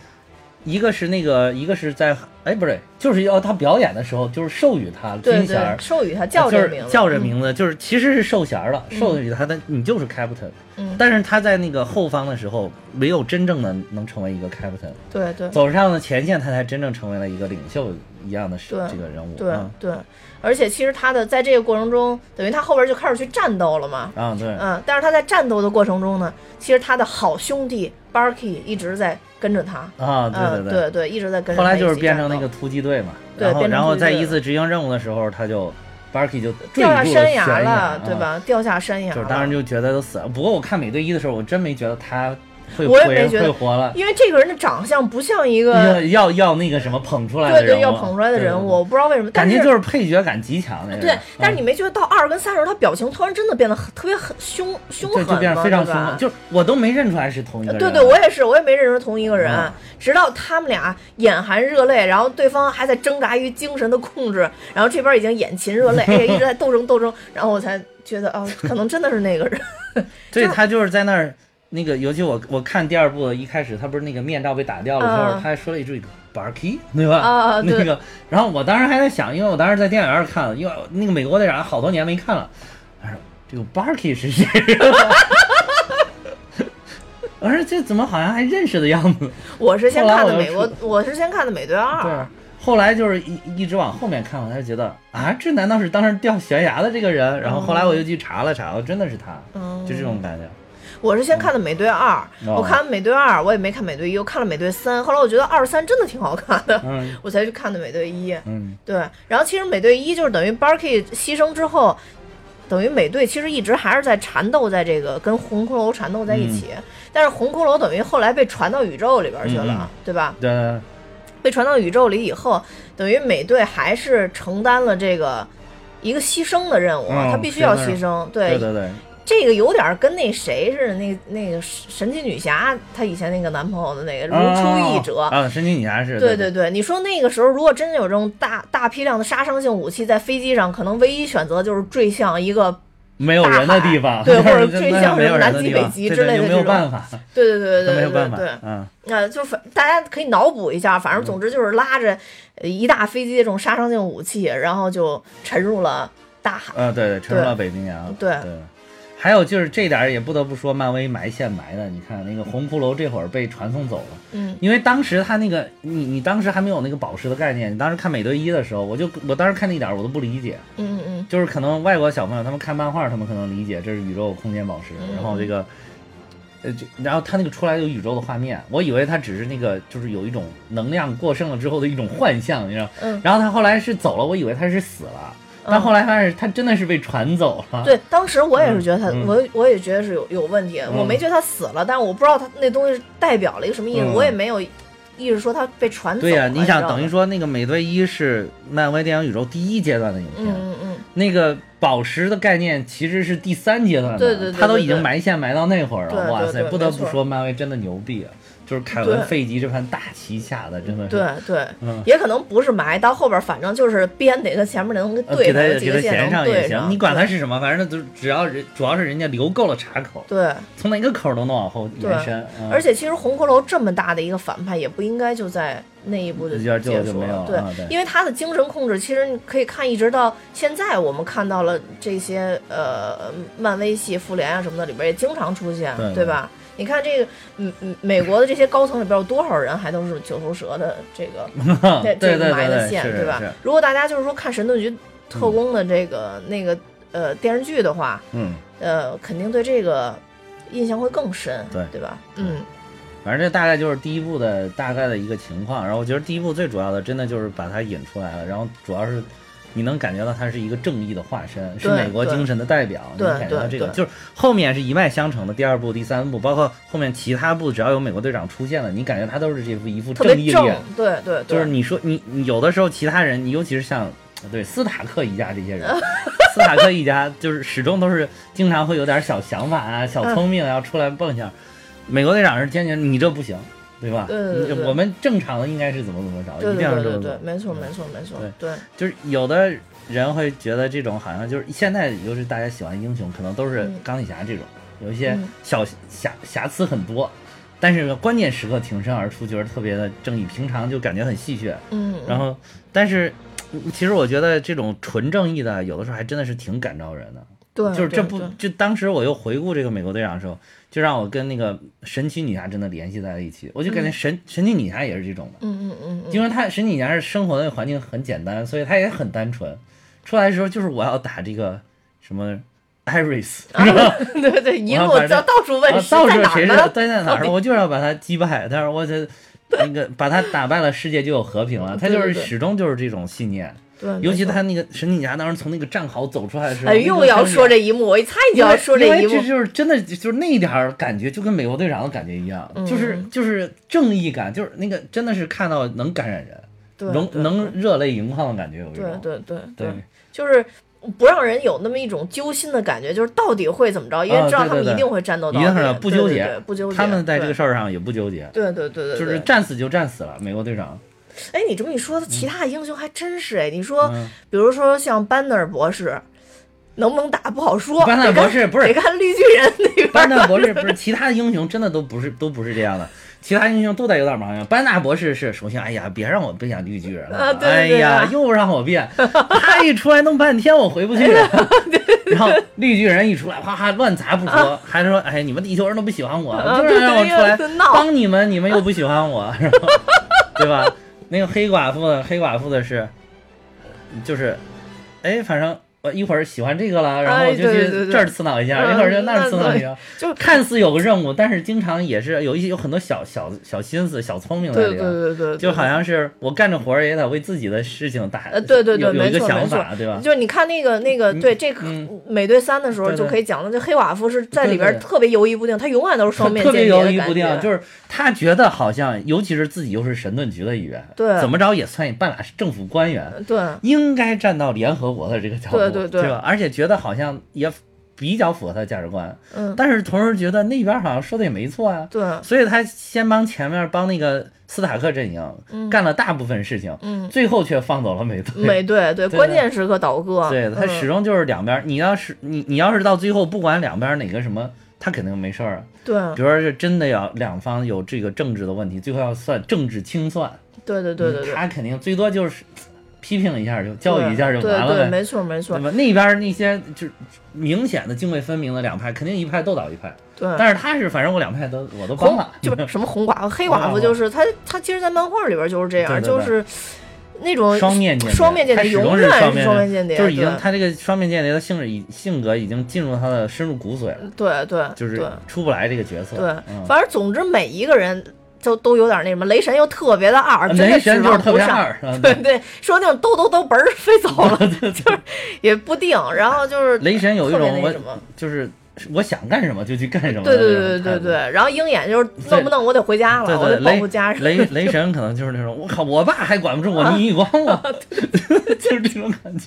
一个是那个，一个是在哎不是，就是要他表演的时候，就是授予他对军衔儿，，授予他叫就是这名字，叫这嗯名字，就是其实是授衔儿了，授予他的你就是 Captain。嗯。但是他在那个后方的时候，没有真正的能成为一个 Captain，对对。走上了前线，他才真正成为了一个领袖一样的对这个人物。对嗯。对，而且其实他的在这个过程中，等于他后边就开始去战斗了嘛。啊对，嗯，但是他在战斗的过程中呢，其实他的好兄弟 Barky 一直在跟着他。啊对对，对对对，一直在跟着后。来就是变成那个突击队嘛，对然后然后在一次执行任务的时候，他就 Barky 就坠掉下山崖了，对啊吧？掉下山崖了。就是当时就觉得都死了。不过我看美队一的时候，我真没觉得他会我也会没觉得会活了，因为这个人的长相不像一个要要要那个什么捧出来的人物，对要捧出来的人物，我不知道为什么，感觉就是配角感极强那个人。对，但是嗯你没觉得到二跟三的时候，他表情突然真的变得很特别很凶凶狠吗？就变得非常凶狠，就我都没认出来是同一个人。对对，我也是，我也没认出同一个人，嗯直到他们俩眼含热泪，然后对方还在挣扎于精神的控制，然后这边已经眼噙热泪，哎呀，一直在斗争斗争，然后我才觉得哦，可能真的是那个人。对 他就是在那儿。那个，尤其我我看第二部一开始，他不是那个面罩被打掉了之后，啊他还说了一句 “Barky”，对吧？啊 对那个，然后我当时还在想，因为我当时在电影院看了，因为那个美国队长好多年没看了，我说这个 Barky 是谁？我说这怎么好像还认识的样子？我是先看的美国，我是先看的美队二。对，后来就是一一直往后面看，我才觉得啊，这难道是当时掉悬崖的这个人？然后后来我又去查了查，哦，真的是他，嗯就这种感觉。我是先看的美队二，哦。我看完美队二，我也没看美队一，我看了美队三，后来我觉得二三真的挺好看的，嗯。我才去看的美队一。嗯，对，然后其实美队一就是等于 Barky 牺牲之后，等于美队其实一直还是在缠斗在这个跟红骷髅缠斗在一起，但是红骷髅等于后来被传到宇宙里边去了，嗯。嗯对吧？对，被传到宇宙里以后，等于美队还是承担了这个一个牺牲的任务，嗯他必须要牺牲。对对对，这个有点跟那谁似的，那那个神奇女侠她以前那个男朋友的那个如出一辙。啊，神奇女侠是，对对对对，你说那个时候如果真的有这种大大批量的杀伤性武器在飞机上，可能唯一选择就是坠向一个，没有人的地方，对 或者坠向什么南极北极之类的这种。办法，对对对对对没有办法对。对，，嗯，呃，就反大家可以脑补一下，反正总之就是拉着呃一大飞机的这种杀伤性武器，然后就沉入了大海。呃，对对，沉入了北冰洋，对。对。还有就是这点儿也不得不说，漫威埋线埋的。你看那个红骷髅这会儿被传送走了，嗯，因为当时他那个你你当时还没有那个宝石的概念，你当时看美队一的时候，我就我当时看那点儿我都不理解，嗯嗯就是可能外国小朋友他们看漫画，他们可能理解这是宇宙空间宝石，然后这个。呃，就然后他那个出来有宇宙的画面，我以为他只是那个，就是有一种能量过剩了之后的一种幻象，你知道？嗯然后他后来是走了，我以为他是死了，但后来发现他真的是被传走了。嗯，对，当时我也是觉得他，嗯我我也觉得是有有问题，我没觉得他死了，但是我不知道他那东西代表了一个什么意思，嗯我也没有意识说他被传走了。对呀、你想等于说那个美队一是漫威电影宇宙第一阶段的影片，嗯嗯嗯，那个宝石的概念其实是第三阶段的，对对对他都已经埋线埋到那会儿了，哇塞，不得不说漫威真的牛逼啊！就是凯文·费吉这盘大棋下的真的是，对对，嗯也可能不是埋，到后边反正就是编得跟前面能呃对给他给他衔上也行，你管他是什么，反正就只要人主要是人家留够了岔口，对。从哪个口都能往后延伸。嗯而且其实红骷髅这么大的一个反派，也不应该就在那一部就结束了对因为他的精神控制，其实你可以看一直到现在，我们看到了这些呃漫威系、复联啊什么的里边也经常出现，对对吧？你看这个，嗯嗯，美国的这些高层里边有多少人还都是九头蛇的这个 这个埋的线，对吧是？如果大家就是说看神盾局特工的这个、那个呃电视剧的话，嗯，呃，肯定对这个印象会更深，对对吧？嗯。反正这大概就是第一部的大概的一个情况。然后我觉得第一部最主要的，真的就是把它引出来了。然后主要是你能感觉到他是一个正义的化身，是美国精神的代表。你能感觉到这个，就是后面是一脉相承的。第二部、第三部，包括后面其他部，只要有美国队长出现了，你感觉他都是这副一副正义脸。对对对，就是你说你你有的时候其他人，你尤其是像对斯塔克一家这些人，斯塔克一家就是始终都是经常会有点小想法啊、小聪明啊要出来蹦一下。美国队长是坚决你这不行，对吧？对对对对我们正常的应该是怎么怎么着，一定要这么做对。没错没错没错，对就是有的人会觉得这种好像就是现在，尤其大家喜欢英雄，可能都是嗯钢铁侠这种，有一些嗯小瑕瑕疵很多，但是关键时刻挺身而出，觉得特别的正义。平常就感觉很戏谑，嗯，然后，但是其实我觉得这种纯正义的，有的时候还真的是挺感召人的。对就是这部对对，就当时我又回顾这个美国队长的时候，就让我跟那个神奇女侠真的联系在了一起。我就感觉神、神奇女侠也是这种的，嗯嗯嗯嗯，因为她神奇女侠是生活的环境很简单，所以她也很单纯。出来的时候就是我要打这个什么 Iris？对对，一路我反正到到处问到处谁是儿呢？对在哪儿我就是要把他击败。但是我这 那个把他打败了，世界就有和平了。他就是始终就是这种信念。对，尤其他那个神奇女侠当时从那个战壕走出来的时候，哎，又要说这一幕，我一猜你就要说这一幕这，就是真的就是那一点儿感觉，就跟美国队长的感觉一样，嗯就是就是正义感，就是那个真的是看到能感染人，对能对能热泪盈眶的感觉，有一对种。对对对就是。不让人有那么一种揪心的感觉，就是到底会怎么着？因为啊知道他们一定会战斗到底，不纠结不纠结。他们在这个事儿上也不纠结，对对对对，就是战死就战死了。美国队长，哎，你这么一说，其他的英雄还真是哎。你说，嗯比如说像班纳尔博士，能不能打不好说。班纳尔博士不是得看绿巨人那边。班纳博士不是其他的英雄真的都不是都不是这样的，其他英雄都得有点毛病。班纳博士是首先，哎呀，别让我变成绿巨人了，啊对对对哎呀啊，又让我变，他一出来弄半天我回不去，然后绿巨人一出来，哗哗乱砸不说，还说，哎，你们地球人都不喜欢我，啊就是让我出来帮你们，你们又不喜欢我，是吧 对吧？那个黑寡妇的黑寡妇的是，就是，哎，反正。我一会儿喜欢这个了，然后就对对对去这儿刺挠一下，嗯一会儿就那儿刺挠一下，就。看似有个任务，但是经常也是有一些有很多小小小心思、小聪明在对对里边。对对，就好像是我干着活儿也得为自己的事情打，呃，对对对，有有一个想法，对吧？就是你看那个那个，对这美队三的时候对对。就可以讲了，这黑寡妇是在里边对对。特别犹豫不定，她永远都是双面特别犹豫不定，就是她觉得好像，尤其是自己又是神盾局的一员，对。怎么着也算半拉是政府官员，对。应该站到联合国的这个角度，对对对。吧？而且觉得好像也比较符合他的价值观，嗯。但是同时觉得那边好像说的也没错啊，对。所以他先帮前面帮那个斯塔克阵营、干了大部分事情，嗯。最后却放走了美队。美队对 对。关键时刻倒戈，对他嗯。始终就是两边，你要是你你要是到最后不管两边哪个什么，他肯定没事儿啊。对。比如说是真的要两方有这个政治的问题，最后要算政治清算，对对对对对，他肯定最多就是批评一下就教育一下就对对，完了呗，没错没错对，吧？那边那些就是明显的泾渭分明的两派，肯定一派斗倒一派。对。但是他是，反正我两派都我都帮红了，就是什么红寡妇、黑寡妇，就是他他其实，在漫画里边就是这样，对对对就是那种双面间谍，双面间谍，永远是是双面间谍，就是已经他这个双面间谍的性质已性格已经进入他的深入骨髓了，对对，就是出不来这个角色。对，嗯反正总之每一个人就都有点那什么，雷神又特别的二，真的雷神指望不上。对对，说那种兜兜兜嘣儿飞走了，就是也不定。然后就是雷神有一种什么，就是我想干什么就去干什么对对的那种态度。对对对。然后鹰眼就是弄不弄我得回家了，我对对，得保护家人。雷雷神可能就是那种，我靠，我爸还管不住我，你光我，就是这种感觉。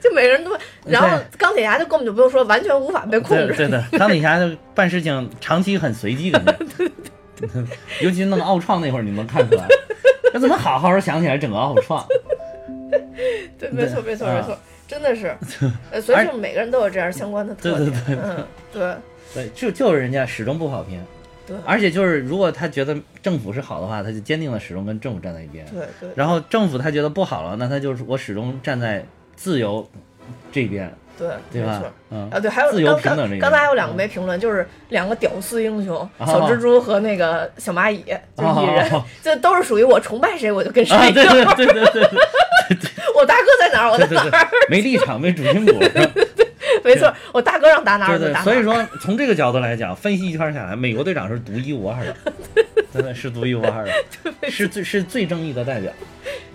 就每个人都，然后钢铁侠就根本就不用说，完全无法被控制。对对的，钢铁侠就办事情长期很随机，感觉。尤其弄奥创那会儿，你能看出来，那怎么好好想起来整个奥创？对，没错没错啊没错，真的是。呃，所以而说每个人都有这样相关的特点。对对对嗯，对对，就就是人家始终不跑偏，对而且就是如果他觉得政府是好的话，他就坚定的始终跟政府站在一边。对对然后政府他觉得不好了，那他就是我始终站在自由这边，对，对吧没错。？嗯啊，对，还有刚刚刚才还有两个嗯没评论，就是两个屌丝英雄，啊小蜘蛛和那个小蚂蚁，就是蚁人哦，这都是属于我崇拜谁我就跟谁啊，对。对对对对对 我大哥在哪儿我在对对哪儿，对，没立场，没主心骨，是吧没错，我大哥让打哪对对儿我就打，哪儿。所以说从这个角度来讲，分析一圈下来，美国队长是独一无二的，真的是独一无二的，是最是最正义的代表。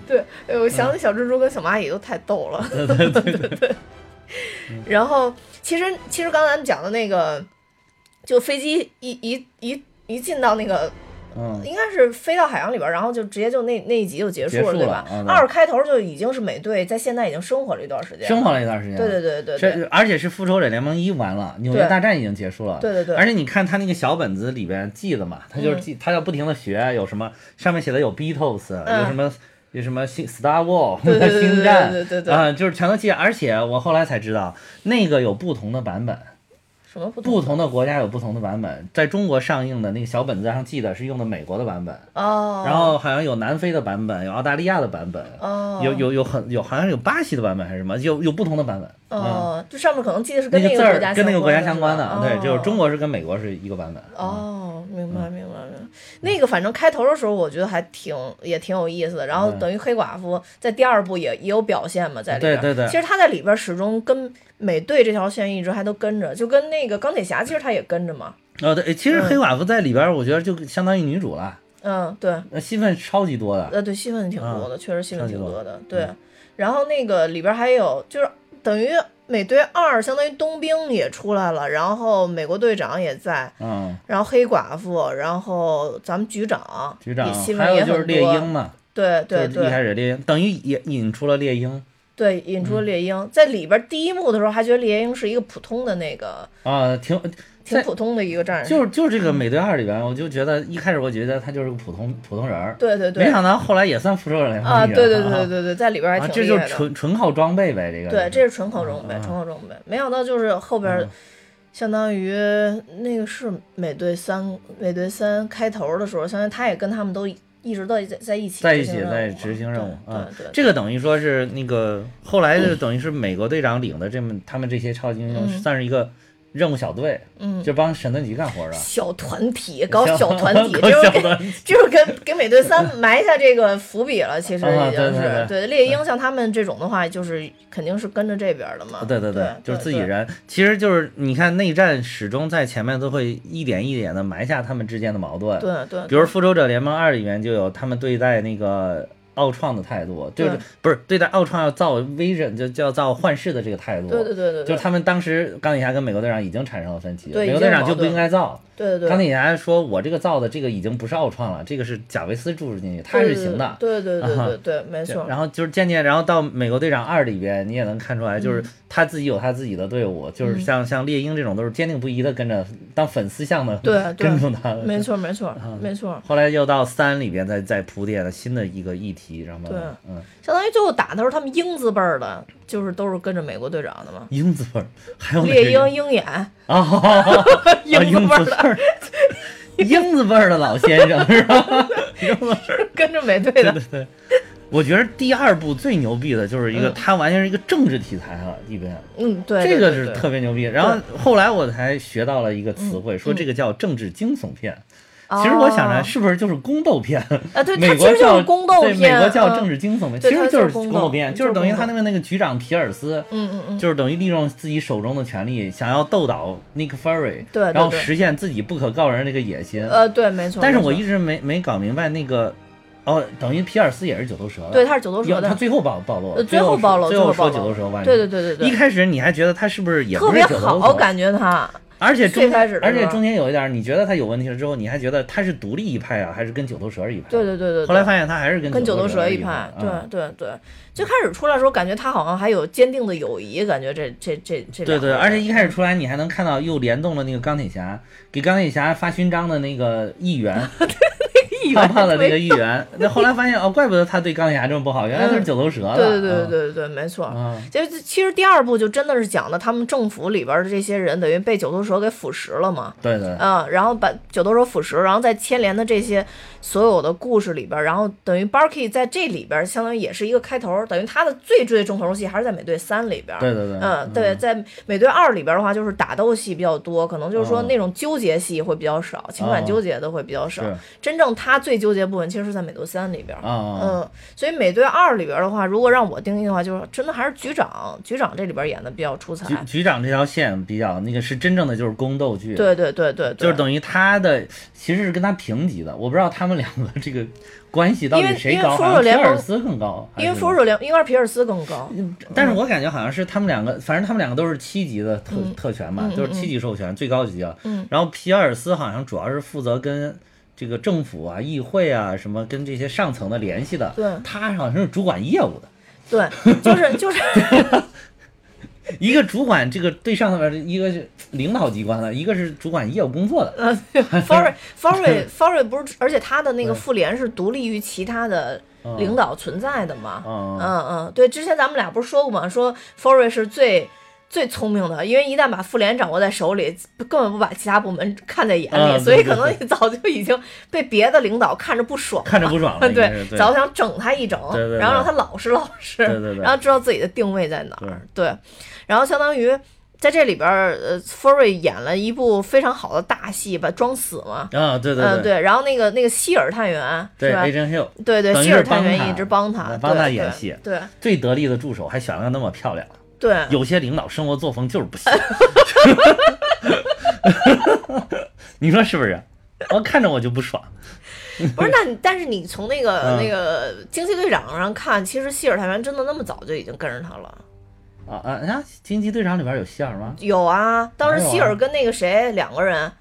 对，哎我想起小蜘蛛跟小蚂蚁都太逗了。对对对对对，然后其实其实刚才咱们讲的那个，就飞机一一一一进到那个。嗯，应该是飞到海洋里边儿，然后就直接就那那一集就结束了束对吧？二开头就已经是美队在现在已经生活了一段时间，生活了一段时间。对对对对对，而且是复仇者联盟一完了，纽约大战已经结束了。对对对而且你看他那个小本子里边记的嘛，他就是记，他要不停的学，有什么上面写的有 Beatles，、嗯有什么有什么星 Star War，对对对对星战，对对对对啊、就是全都记。而且我后来才知道，那个有不同的版本，什么不同不同的国家有不同的版本。在中国上映的那个小本子上记的是用的美国的版本，哦，然后好像有南非的版本，有澳大利亚的版本。哦有有有很有，好像有巴西的版本还是什么，有有不同的版本。嗯哦，就上面可能记得是跟那个国家跟那个国家相相关的，对，就是中国。是跟美国是一个版本。哦，明白明白明白。那个反正开头的时候，我觉得还挺也挺有意思的。然后嗯等于黑寡妇在第二部也也有表现嘛，在里边。对对对其实她在里边始终跟美队这条线一直还都跟着，就跟那个钢铁侠，其实他也跟着嘛。哦，对，其实嗯黑寡妇在里边儿，我觉得就相当于女主了，嗯，对，那戏份超级多的。呃，对，戏份挺多的，确实戏份挺多的。对，然后那个里边还有就是等于美队二，相当于冬兵也出来了，然后美国队长也在，嗯，然后黑寡妇，然后咱们局长，局长也戏还份也很有就是猎鹰。嘛，对对就是一开始猎鹰，等于也引出了猎鹰对，引嗯出了猎鹰，在里边第一幕的时候还觉得猎鹰是一个普通的那个，啊，挺挺普通的一个战士。就是就是这个美队二里边，我就觉得一开始我觉得他就是个普通普通人儿，对对对没，想到后来也算复仇者联盟啊，对对对啊对对对，在里边还啊，这就是挺厉害的。纯纯靠装备呗，这个对，这是纯靠装备，嗯纯靠装备。没想到就是后边相当于那个是美队三，美队三开头的时候，相当于他也跟他们都一直都在在一起在一起在执行任务啊。这个等于说是那个后来就 等于是美国队长领的这么他们这些超级英雄嗯。算是一个任务小队，嗯，就帮沈腾吉干活的，小团体 搞小团体，就是给就是给给美队三埋下这个伏笔了。其实啊已经是对猎鹰像他们这种的话，就是肯定是跟着这边的嘛。对对对，就是自己。人。其实就是你看内战始终在前面都会一点一点的埋下他们之间的矛盾，对对，比如《复仇者联盟二》里面就有他们对待那个奥创的态度，就是不是对待奥创要造 vision 就叫造幻视的这个态度，对对对对，就是他们当时钢铁侠跟美国队长已经产生了分歧，美国队长就不应该造。对对对，钢铁侠说：“我这个造的这个已经不是奥创了，这个是贾维斯注入进去，他是行的。对对对啊对对，没错。然后就是渐渐，然后到美国队长二里边，你也能看出来，就是他自己有他自己的队伍，就是像像猎鹰这种都是坚定不移的跟着当粉丝像的跟住他。没错没错没错，后来又到三里边再再铺垫了新的一个议题，然后嗯，相当于最后打的时候，他们鹰字辈儿的，就是都是跟着美国队长的嘛。英子味儿还有哪猎个鹰、鹰眼，啊，鹰字鹰辈儿的，字辈儿，的老先生是吧？鹰子味儿 跟着美队的。对对对，我觉得第二部最牛逼的就是一个，嗯它完全是一个政治题材了，一边嗯，对，这个是特别牛逼。然后后来我才学到了一个词汇，说嗯这个叫政治惊悚片。其实我想着哦。是不是就是宫斗片？啊，对，美国它其实就是叫宫斗对，片，美国叫嗯。政治惊悚片，其实就是宫斗片，就是等于他那个那个局长皮尔斯，嗯嗯嗯，就是等于利用自己手中的权力，想要斗倒 Nick Fury，对然后实现自己不可告人那个野心。呃，对，没错。但是我一直没没搞明白那个，哦，等于皮尔斯也是九头蛇的，对他是九头蛇的，他最后暴暴露最后暴露，最后说九头蛇完，对对对对对，一开始你还觉得他是不是也特别不是九头好，蛇？感觉他而且中最开始而且中间有一点，你觉得他有问题了之后，你还觉得他是独立一派啊，还是跟九头蛇一派？对对对对，后来发现他还是跟跟九头蛇蛇一一派，嗯对对对。最开始出来的时候，感觉他好像还有坚定的友谊，感觉这这这这对对，而且一开始出来，你还能看到又联动了那个钢铁侠，给钢铁侠发勋章的那个议员，议员胖胖的那个对议员。那后来发现哦，怪不得他对钢铁侠这么不好，原来他是九头蛇的。对对对嗯对对对，没错。啊，就其实第二部就真的是讲的他们政府里边的这些人等于被九头蛇给腐蚀了嘛，对对，嗯，然后把九头蛇腐蚀，然后再牵连的这些所有的故事里边，然后等于 Barky 在这里边相当于也是一个开头，等于他的最最重头戏还是在美队三里边。对对对，嗯，对，在美队二里边的话，就是打斗戏比较多，可能就是说嗯那种纠结戏会比较少，情感嗯纠结的会比较少。真正他最纠结部分其实是在美队三里边。啊啊，嗯，所以美队二里边的话，如果让我定义的话，就是真的还是局长，局长这里边演的比较出彩局。局长这条线比较那个是真正的就是宫斗剧，对对对对对，就是等于他的其实是跟他平级的，我不知道他们两个这个关系到因为因为底谁高，复仇者联盟好像皮尔斯更高，因为是复仇者联应该是皮尔斯更高。但是我感觉好像是他们两个，反正他们两个都是七级的特、嗯特权嘛，嗯都是七级授权，最高级啊。嗯然后皮尔斯好像主要是负责跟这个政府啊、议会啊什么跟这些上层的联系的。对他好像是主管业务的，对，就是就是，一个主管这个对上头的，一个是领导机关的，一个是主管业务工作的。呃 f o r r y f o r r y f o r r y 不是，而且他的那个妇联是独立于其他的嗯领导存在的嘛。嗯嗯嗯，对，之前咱们俩不是说过吗？说 f o r r y 是最。最聪明的，因为一旦把妇联掌握在手里，根本不把其他部门看在眼里，所以可能你早就已经被别的领导看着不爽了，看着不爽了 对早想整他一整，对对对。然后让他老实老实，然后知道自己的定位在哪儿，对，然后相当于在这里边儿，呃 r y 演了一部非常好的大戏，把装死嘛，啊，对对嗯，对。对，然后那个那个希尔探员对是吧？，Agent Hill 对对，希尔探员一直帮他，帮他演戏。对最得力的助手，还选了那么漂亮。对，有些领导生活作风就是不行，你说是不是？我看着我就不爽。不是，那你但是你从那个、嗯那个惊奇队长上看，其实希尔探员真的那么早就已经跟着他了。啊啊！啊！惊奇队长里边有希尔吗？有啊，当时希尔跟那个谁两个人，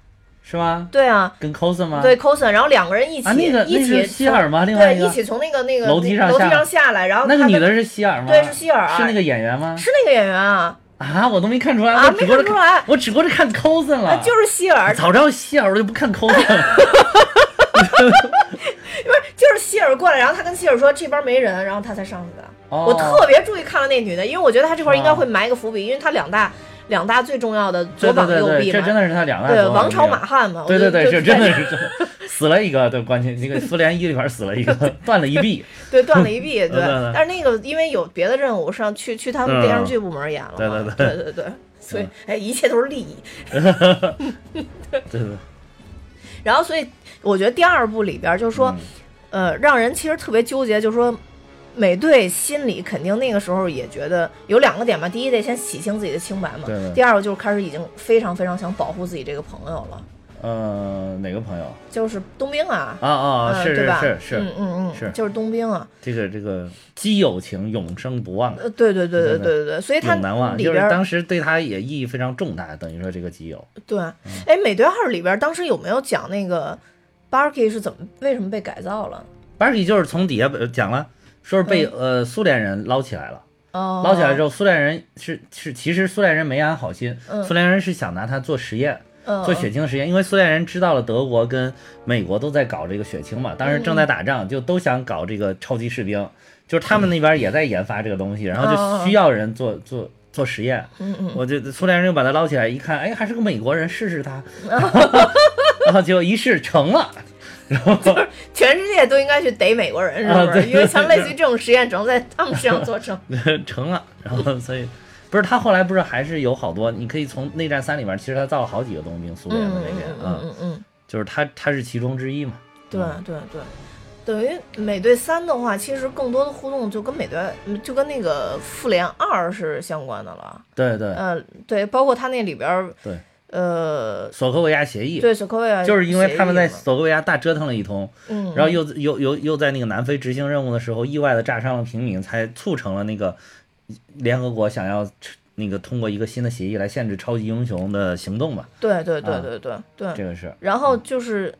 是吗？对啊，跟 coser 吗？对 coser，然后两个人一起、啊，那个一起希尔吗？另外一起从那个那个楼梯上楼梯下上下来，然后那个女的是希尔吗？对是希尔啊是那个演员吗？是那个演员啊，啊，我都没看出来，啊我只顾着没看出来我只顾着看 cos 了。啊就是希尔，早知道希尔我就不看 cos 了。不是就是希尔过来，然后他跟希尔说这边没人，然后他才上去的。哦我特别注意看了那女的，因为我觉得他这块应该会埋一个伏笔，因为他两大两大最重要的左膀右臂这真，的是他两大对王朝马汉嘛，对对对，这真的是 死了一个，对，关键那个复联一里边死了一个，断了一臂。对断了一臂，对。但是那个因为有别的任务，上去去他们电视剧部门演了嘛，对对对对对所以哎，一切都是利益。对对，然后，所以我觉得第二部里边就是说，嗯呃，让人其实特别纠结，就是说，美队心里肯定那个时候也觉得有两个点吧，第一得先洗清自己的清白嘛，对对第二个就是开始已经非常非常想保护自己这个朋友了，呃，哪个朋友？就是冬兵啊，啊啊，是是？是是嗯，嗯嗯，是就是冬兵啊，这个这个基友情永生不忘，呃，对对对对对对对，所以他永难忘，就是里边当时对他也意义非常重大，等于说这个基友。对，嗯哎，美队二里边当时有没有讲那个 Barky 是怎么为什么被改造了？Barky 就是从底下呃讲了，说是被呃苏联人捞起来了，捞起来之后，苏联人是是其实苏联人没安好心，嗯。苏联人是想拿它做实验。嗯做血清实验，因为苏联人知道了德国跟美国都在搞这个血清嘛，当时正在打仗，就都想搞这个超级士兵，就是他们那边也在研发这个东西，然后就需要人做做做实验。我就苏联人又把他捞起来，一看，哎，还是个美国人，试试他 然后结果一试成了，然 后全世界都应该去逮美国人，是不是？啊因为像类似于这种实验，只能在他们身上做成。成了，然后所以不是他后来不是还是有好多，你可以从内战三里面，其实他造了好几个冬兵，苏联的嗯这边嗯啊，嗯嗯，就是他他是其中之一嘛。对对对。等于美队三的话，其实更多的互动就跟美队，就跟那个复联二是相关的了。对对，嗯，对，包括他那里边儿，对，呃，索科维亚协议，对，索科维亚就是因为他们在索科维亚大折腾了一通，嗯，然后又又又又在那个南非执行任务的时候，意外的炸伤了平民，才促成了那个联合国想要那个通过一个新的协议来限制超级英雄的行动吧。对对对啊对对对，这个是然后就是，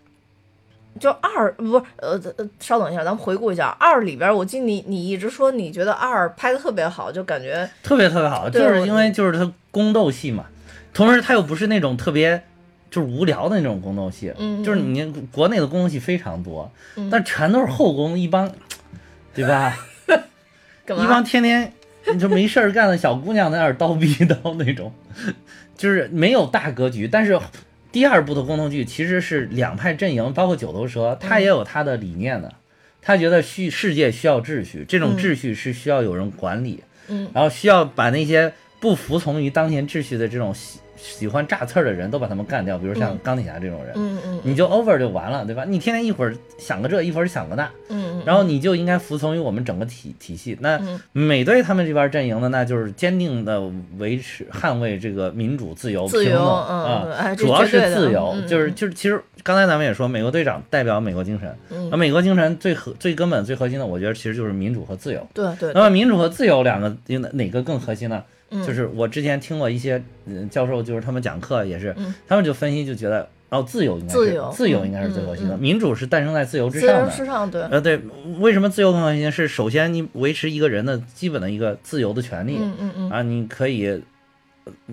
就二不是呃呃，稍等一下，咱们回顾一下二里边，我记得你你一直说你觉得二拍的特别好，就感觉特别特别好，就是因为就是它宫斗戏嘛，同时它又不是那种特别就是无聊的那种宫斗戏，嗯就是你国内的宫斗戏非常多，嗯但全都是后宫一帮，对吧？一帮？天天你就没事儿干的小姑娘在那儿叨逼叨那种，就是没有大格局。但是第二部的宫斗剧其实是两派阵营，包括九头蛇，他也有他的理念的。他觉得需世界需要秩序，这种嗯秩序是需要有人管理，嗯然后需要把那些不服从于当前秩序的这种喜喜欢炸刺儿的人都把他们干掉，比如像嗯钢铁侠这种人，嗯嗯你就 over 就完了，对吧？你天天一会儿想个这，一会儿想个那，嗯，然后你就应该服从于我们整个体体系。那嗯美队他们这边阵营呢，那就是坚定的维持、捍卫这个民主、自由、自由平等啊，主要是自由，嗯就是就是，其实刚才咱们也说，美国队长代表美国精神，嗯那美国精神最核、最根本、最核心的，我觉得其实就是民主和自由。对对那么民主和自由两个哪个更核心呢？嗯就是我之前听过一些嗯教授，就是他们讲课也是，嗯他们就分析就觉得，哦，自由应该是自由自由应该是最核心的，嗯嗯民主是诞生在自由之上的。对，呃，对，为什么自由更核心？是首先你维持一个人的基本的一个自由的权利、嗯嗯嗯啊，你可以，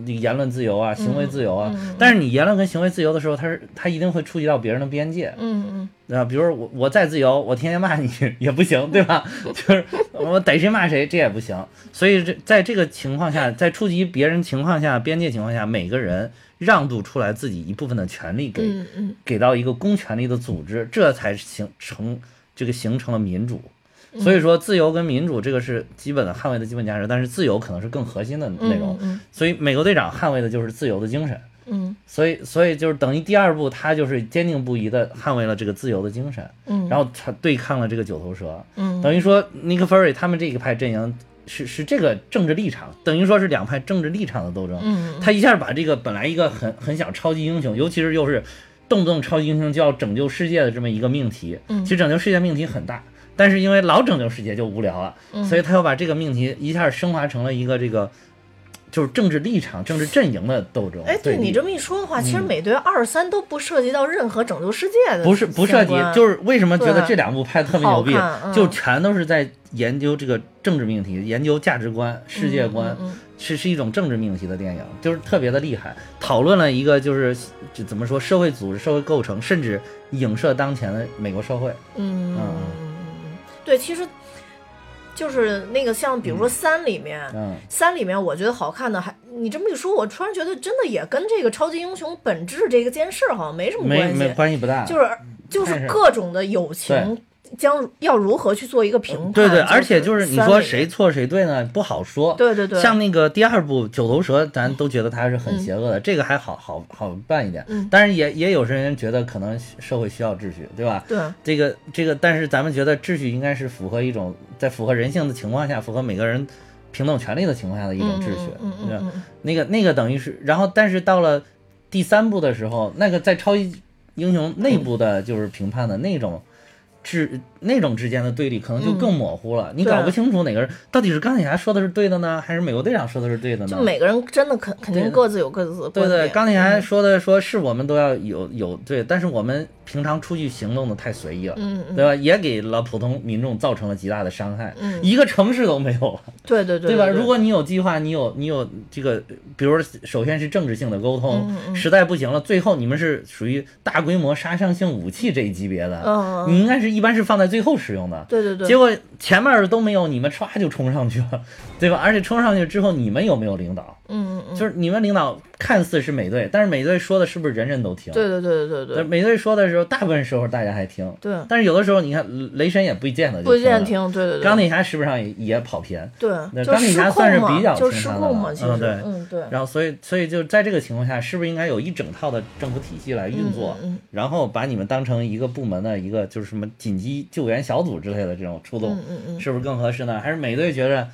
言论自由啊，行为自由啊，嗯嗯嗯但是你言论跟行为自由的时候，它是它一定会触及到别人的边界，嗯嗯啊，比如说我我再自由，我天天骂你 也不行，对吧？就是我逮谁骂谁，这也不行。所以这在这个情况下，在触及别人情况下、边界情况下，每个人让渡出来自己一部分的权利给、给到一个公权力的组织，这才形成这个形成了民主。所以说，自由跟民主这个是基本的捍卫的基本价值，但是自由可能是更核心的内容。嗯所以，美国队长捍卫的就是自由的精神。嗯所以，所以就是等于第二部，他就是坚定不移的捍卫了这个自由的精神，嗯，然后他对抗了这个九头蛇，嗯等于说尼克弗瑞他们这一派阵营是是这个政治立场，等于说是两派政治立场的斗争。嗯他一下把这个本来一个很很小超级英雄，尤其是又是动不动超级英雄就要拯救世界的这么一个命题，嗯其实拯救世界命题很大，但是因为老拯救世界就无聊了，嗯。所以他又把这个命题一下升华成了一个这个就是政治立场、政治阵营的斗争。哎，对你这么一说的话，其实美队二三都不涉及到任何拯救世界的，不是不涉及，就是为什么觉得这两部拍的特别牛逼，嗯。就全都是在研究这个政治命题、研究价值观、世界观，嗯是是一种政治命题的电影，就是特别的厉害，讨论了一个就是这怎么说社会组织、社会构成，甚至影射当前的美国社会。嗯，对，其实就是那个像比如说三里面，嗯，三里面我觉得好看的还，你这么一说，我突然觉得真的也跟这个超级英雄本质这个件事好像没什么没没关系，关系不大，就是就是各种的友情将要如何去做一个评判，对对，而且就是你说谁错谁对呢？不好说。对对对，像那个第二部九头蛇，咱都觉得它是很邪恶的，这个还好好好办一点。嗯但是也也有些人觉得可能社会需要秩序，对吧？对，这个这个，但是咱们觉得秩序应该是符合一种在符合人性的情况下，符合每个人平等权利的情况下的一种秩序。嗯嗯嗯那个那个等于是，然后但是到了第三部的时候，那个在超级英雄内部的就是评判的那种。之那种之间的对立可能就更模糊了，你搞不清楚哪个人到底是钢铁侠说的是对的呢，还是美国队长说的是对的呢？就每个人真的肯肯定各自有各自的对对，钢铁侠嗯。说的说是我们都要有有对，但是我们平常出去行动的太随意了，嗯嗯。对吧？也给了普通民众造成了极大的伤害，嗯。一个城市都没有了，对对对对吧？如果你有计划，你有你有这个，比如说首先是政治性的沟通，实在不行了，最后你们是属于大规模杀伤性武器这一级别的，嗯，你应该是一般是放在最后使用的。对对对，结果前面都没有，你们唰就冲上去了，对吧？而且冲上去之后，你们有没有领导？嗯嗯嗯，就是你们领导看似是美队，但是美队说的是不是人人都听？对对对对对对美队说的时候，大部分时候大家还听。对，但是有的时候你看雷神也不见得就不见了听，对对对。钢铁侠是不是上也也跑偏？对，那钢铁侠算是比较就听他的了失控嘛，其实嗯对嗯对。然后所以所以就在这个情况下，是不是应该有一整套的政府体系来运作，嗯嗯然后把你们当成一个部门的一个就是什么紧急救援小组之类的这种出动，嗯嗯嗯是不是更合适呢？还是美队觉着，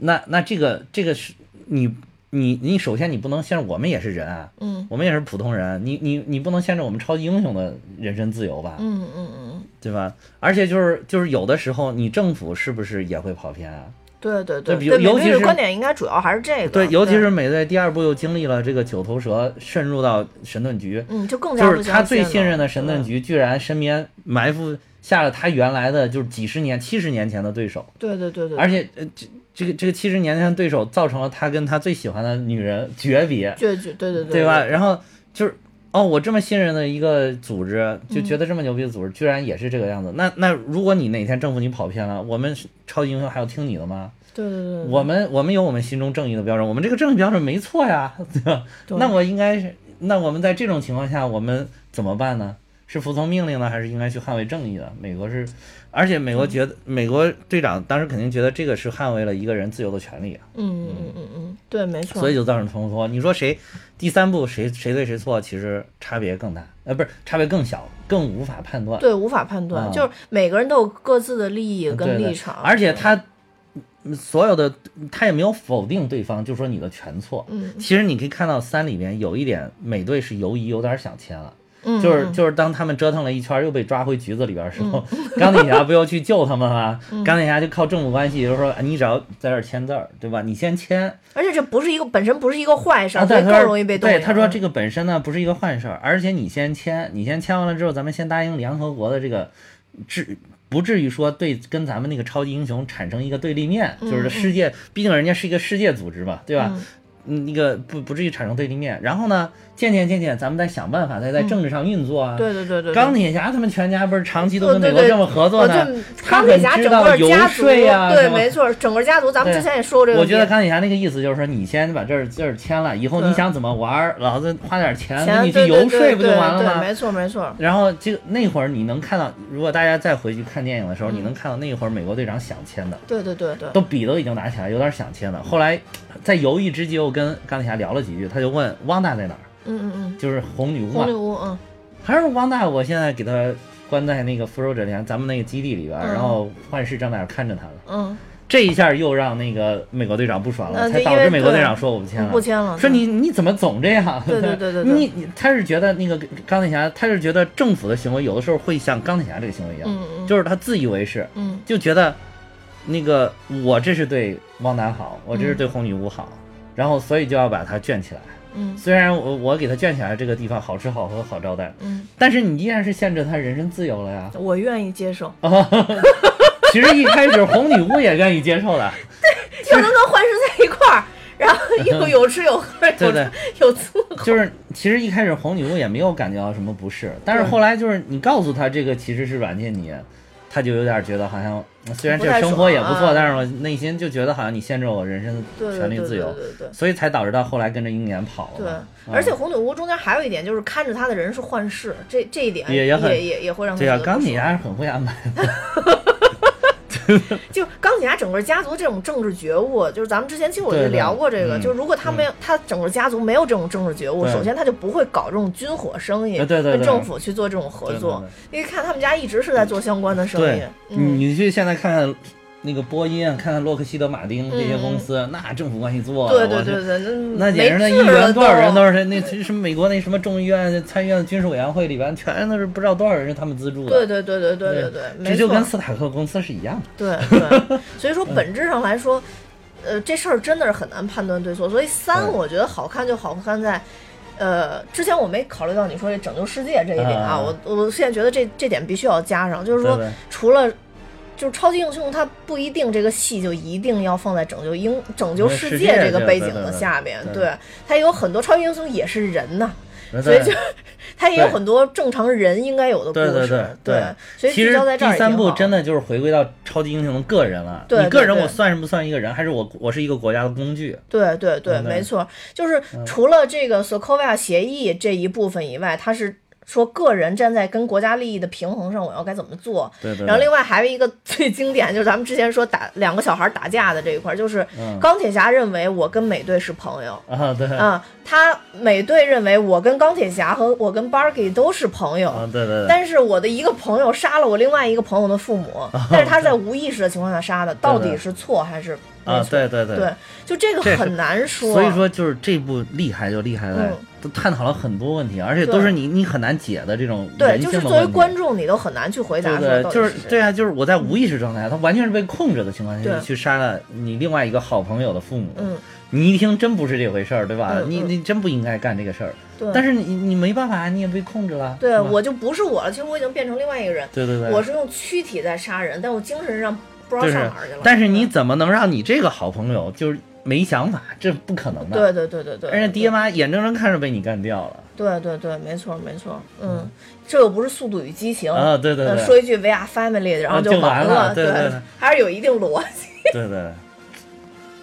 那那这个这个是你你你首先你不能限制我们也是人啊，嗯我们也是普通人，你你你不能限制我们超级英雄的人身自由吧，嗯嗯嗯，对吧？而且就是就是有的时候你政府是不是也会跑偏啊？对对对，对比如尤其是观点应该主要还是这个，对，尤其是美队第二部又经历了这个九头蛇渗入到神盾局，嗯，就更加就是他最信任的神盾局，居然身边埋伏下了他原来的就是几十年、七十年前的对手，对对对对，而且呃这这个这个七十年前的对手造成了他跟他最喜欢的女人诀别，对对对对对吧？？然后就是。哦，我这么信任的一个组织，就嗯觉得这么牛逼的组织，居然也是这个样子。那那如果你哪天政府你跑偏了，我们超级英雄还要听你的吗？对对对，对我们我们有我们心中正义的标准，我们这个正义标准没错呀，对吧？对那我应该是，那我们在这种情况下，我们怎么办呢？是服从命令呢，还是应该去捍卫正义的？美国是，而且美国觉得，美国队长当时肯定觉得这个是捍卫了一个人自由的权利啊，嗯嗯嗯嗯嗯，对，没错。所以就造成冲突。你说谁第三步谁谁对谁错，其实差别更大，呃，不是差别更小，更无法判断。对无法判断，啊就是每个人都有各自的利益跟立场，而且他嗯所有的他也没有否定对方，就说你的全错。嗯其实你可以看到三里面有一点，美队是犹疑，有点想签了。嗯，就是嗯就是当他们折腾了一圈，又被抓回局子里边的时候，钢铁侠不又去救他们吗？嗯钢铁侠就靠政府关系，就是说你只要在这儿签字儿，对吧？你先签而且这不是一个本身不是一个坏事对，以更容易被动。对，他说这个本身呢不是一个坏事儿，而且你先签，你先签完了之后，咱们先答应联合国的这个至不至于说对跟咱们那个超级英雄产生一个对立面，就是世界，毕竟人家是一个世界组织嘛，对吧？嗯嗯，那个不不至于产生对立面。然后呢，渐渐渐渐，咱们再想办法，再在政治上运作啊。对对对对，对钢铁侠他们全家不是长期都跟美国政府合作呢呃对？他钢铁侠整个家族，对，没错，整个家族，咱们之前也说过这个。我觉得钢铁侠那个意思就是说，你先把这儿这儿签了，以后你想怎么玩儿，老子花点钱你去游说，不就对完了吗？对没错没错。然后这个那会儿你能看到，如果大家再回去看电影的时候，嗯你能看到那会儿美国队长想签的，对对对对，都笔都已经拿起来，有点想签的。后来在犹豫之际，又跟钢铁侠聊了几句，他就问汪大在哪儿，嗯嗯嗯，就是红女巫嘛。红女，巫，嗯。还是汪大，我现在给他关在那个复仇者联咱们那个基地里边，嗯。然后幻视正在那看着他呢。嗯，这一下又让那个美国队长不爽了，才导致美国队长说我不签了，不签了，说你你怎么总这样？对对对对对。你你他是觉得那个钢铁侠，他是觉得政府的行为有的时候会像钢铁侠这个行为一样，就是他自以为是，嗯。就觉得那个我这是对汪达好，我这是对红女巫好，然后所以就要把他圈起来。嗯。虽然我我给他圈起来这个地方好吃好喝好招待，嗯，但是你依然是限制他人身自由了呀。我愿意接受，其实一开始红女巫也愿意接受的，对又能跟幻视在一块儿，然后又 有吃有喝，有对对有伺候，就是其实一开始红女巫也没有感觉到什么不适，但是后来就是你告诉他这个其实是软禁你，他就有点觉得好像虽然这生活也不错，但是我内心就觉得好像你限制我人身权利自由，对对对对。所以才导致到后来跟着鹰眼跑了对。，嗯而且红女巫中间还有一点，就是看着他的人是幻视，这这一点也也也很也也会让他对呀、觉得不爽钢铁侠是很会安排的，就钢铁侠整个家族这种政治觉悟，就是咱们之前其实我就聊过这个，嗯就是如果他没有、他整个家族没有这种政治觉悟，首先他就不会搞这种军火生意，对对对跟政府去做这种合作。因为看他们家一直是在做相关的生意，，嗯，你去现在看看那个波音，看看洛克希德马丁这些公司，那政府关系做的，对对对对，那那简直那议员多少人都都是那什么美国那什么众议院、参议院的军事委员会里边，全都是不知道多少人是他们资助的。对对对对对对对，这就跟，斯塔克公司是一样的。对对，所以说本质上来说，呃，这事儿真的是很难判断对错。所以三，我觉得好看就好看在。呃，之前我没考虑到你说这拯救世界这一点啊，啊我我现在觉得这这点必须要加上，就是说，除了就是超级英雄，他不一定这个戏就一定要放在拯救英拯救世界这个背景的下边，对对对他有很多超级英雄也是人呐。所以就 他也有很多正常人应该有的故对对事，对对所以其实聚焦在这儿第三部真的就是回归到超级英雄的个人了。对你个人对对我算是不算一个人，还是我我是一个国家的工具？对对对，对没错，就是除了这个索科维亚协议这一部分以外，它是说个人站在跟国家利益的平衡上，我要该怎么做。对对。然后另外还有一个最经典，就是咱们之前说打两个小孩打架的这一块儿，就是嗯钢铁侠认为我跟美队是朋友。啊，对啊、他美队认为我跟钢铁侠和我跟 Barky 都是朋友，啊，对对对。但是我的一个朋友杀了我另外一个朋友的父母，但是他在无意识的情况下杀的，到底是错还是没啊，对对对对，就这个很难说。所以说，就是这部厉害就厉害在嗯都探讨了很多问题，而且都是你你很难解的这种对，就是作为性的问题。观众，你都很难去回答对就是对啊，就是我在无意识状态下，他完全是被控制的情况下对去杀了你另外一个好朋友的父母。嗯，你一听真不是这回事儿，对吧？你你真不应该干这个事儿。对。但是你你没办法，你也被控制了。对我就不是我了，其实我已经变成另外一个人。对对对，我是用躯体在杀人，但我精神上不知道就是上哪儿去了。但是你怎么能让你这个好朋友就是没想法？这不可能的。对对对对对，而且爹妈眼睁睁看着被你干掉了。对对对，没错没错，嗯，这又不是《速度与激情》啊，对对呃对，说一句 “We are family”，然后啊就完完了对对对还是有一定逻辑。对对。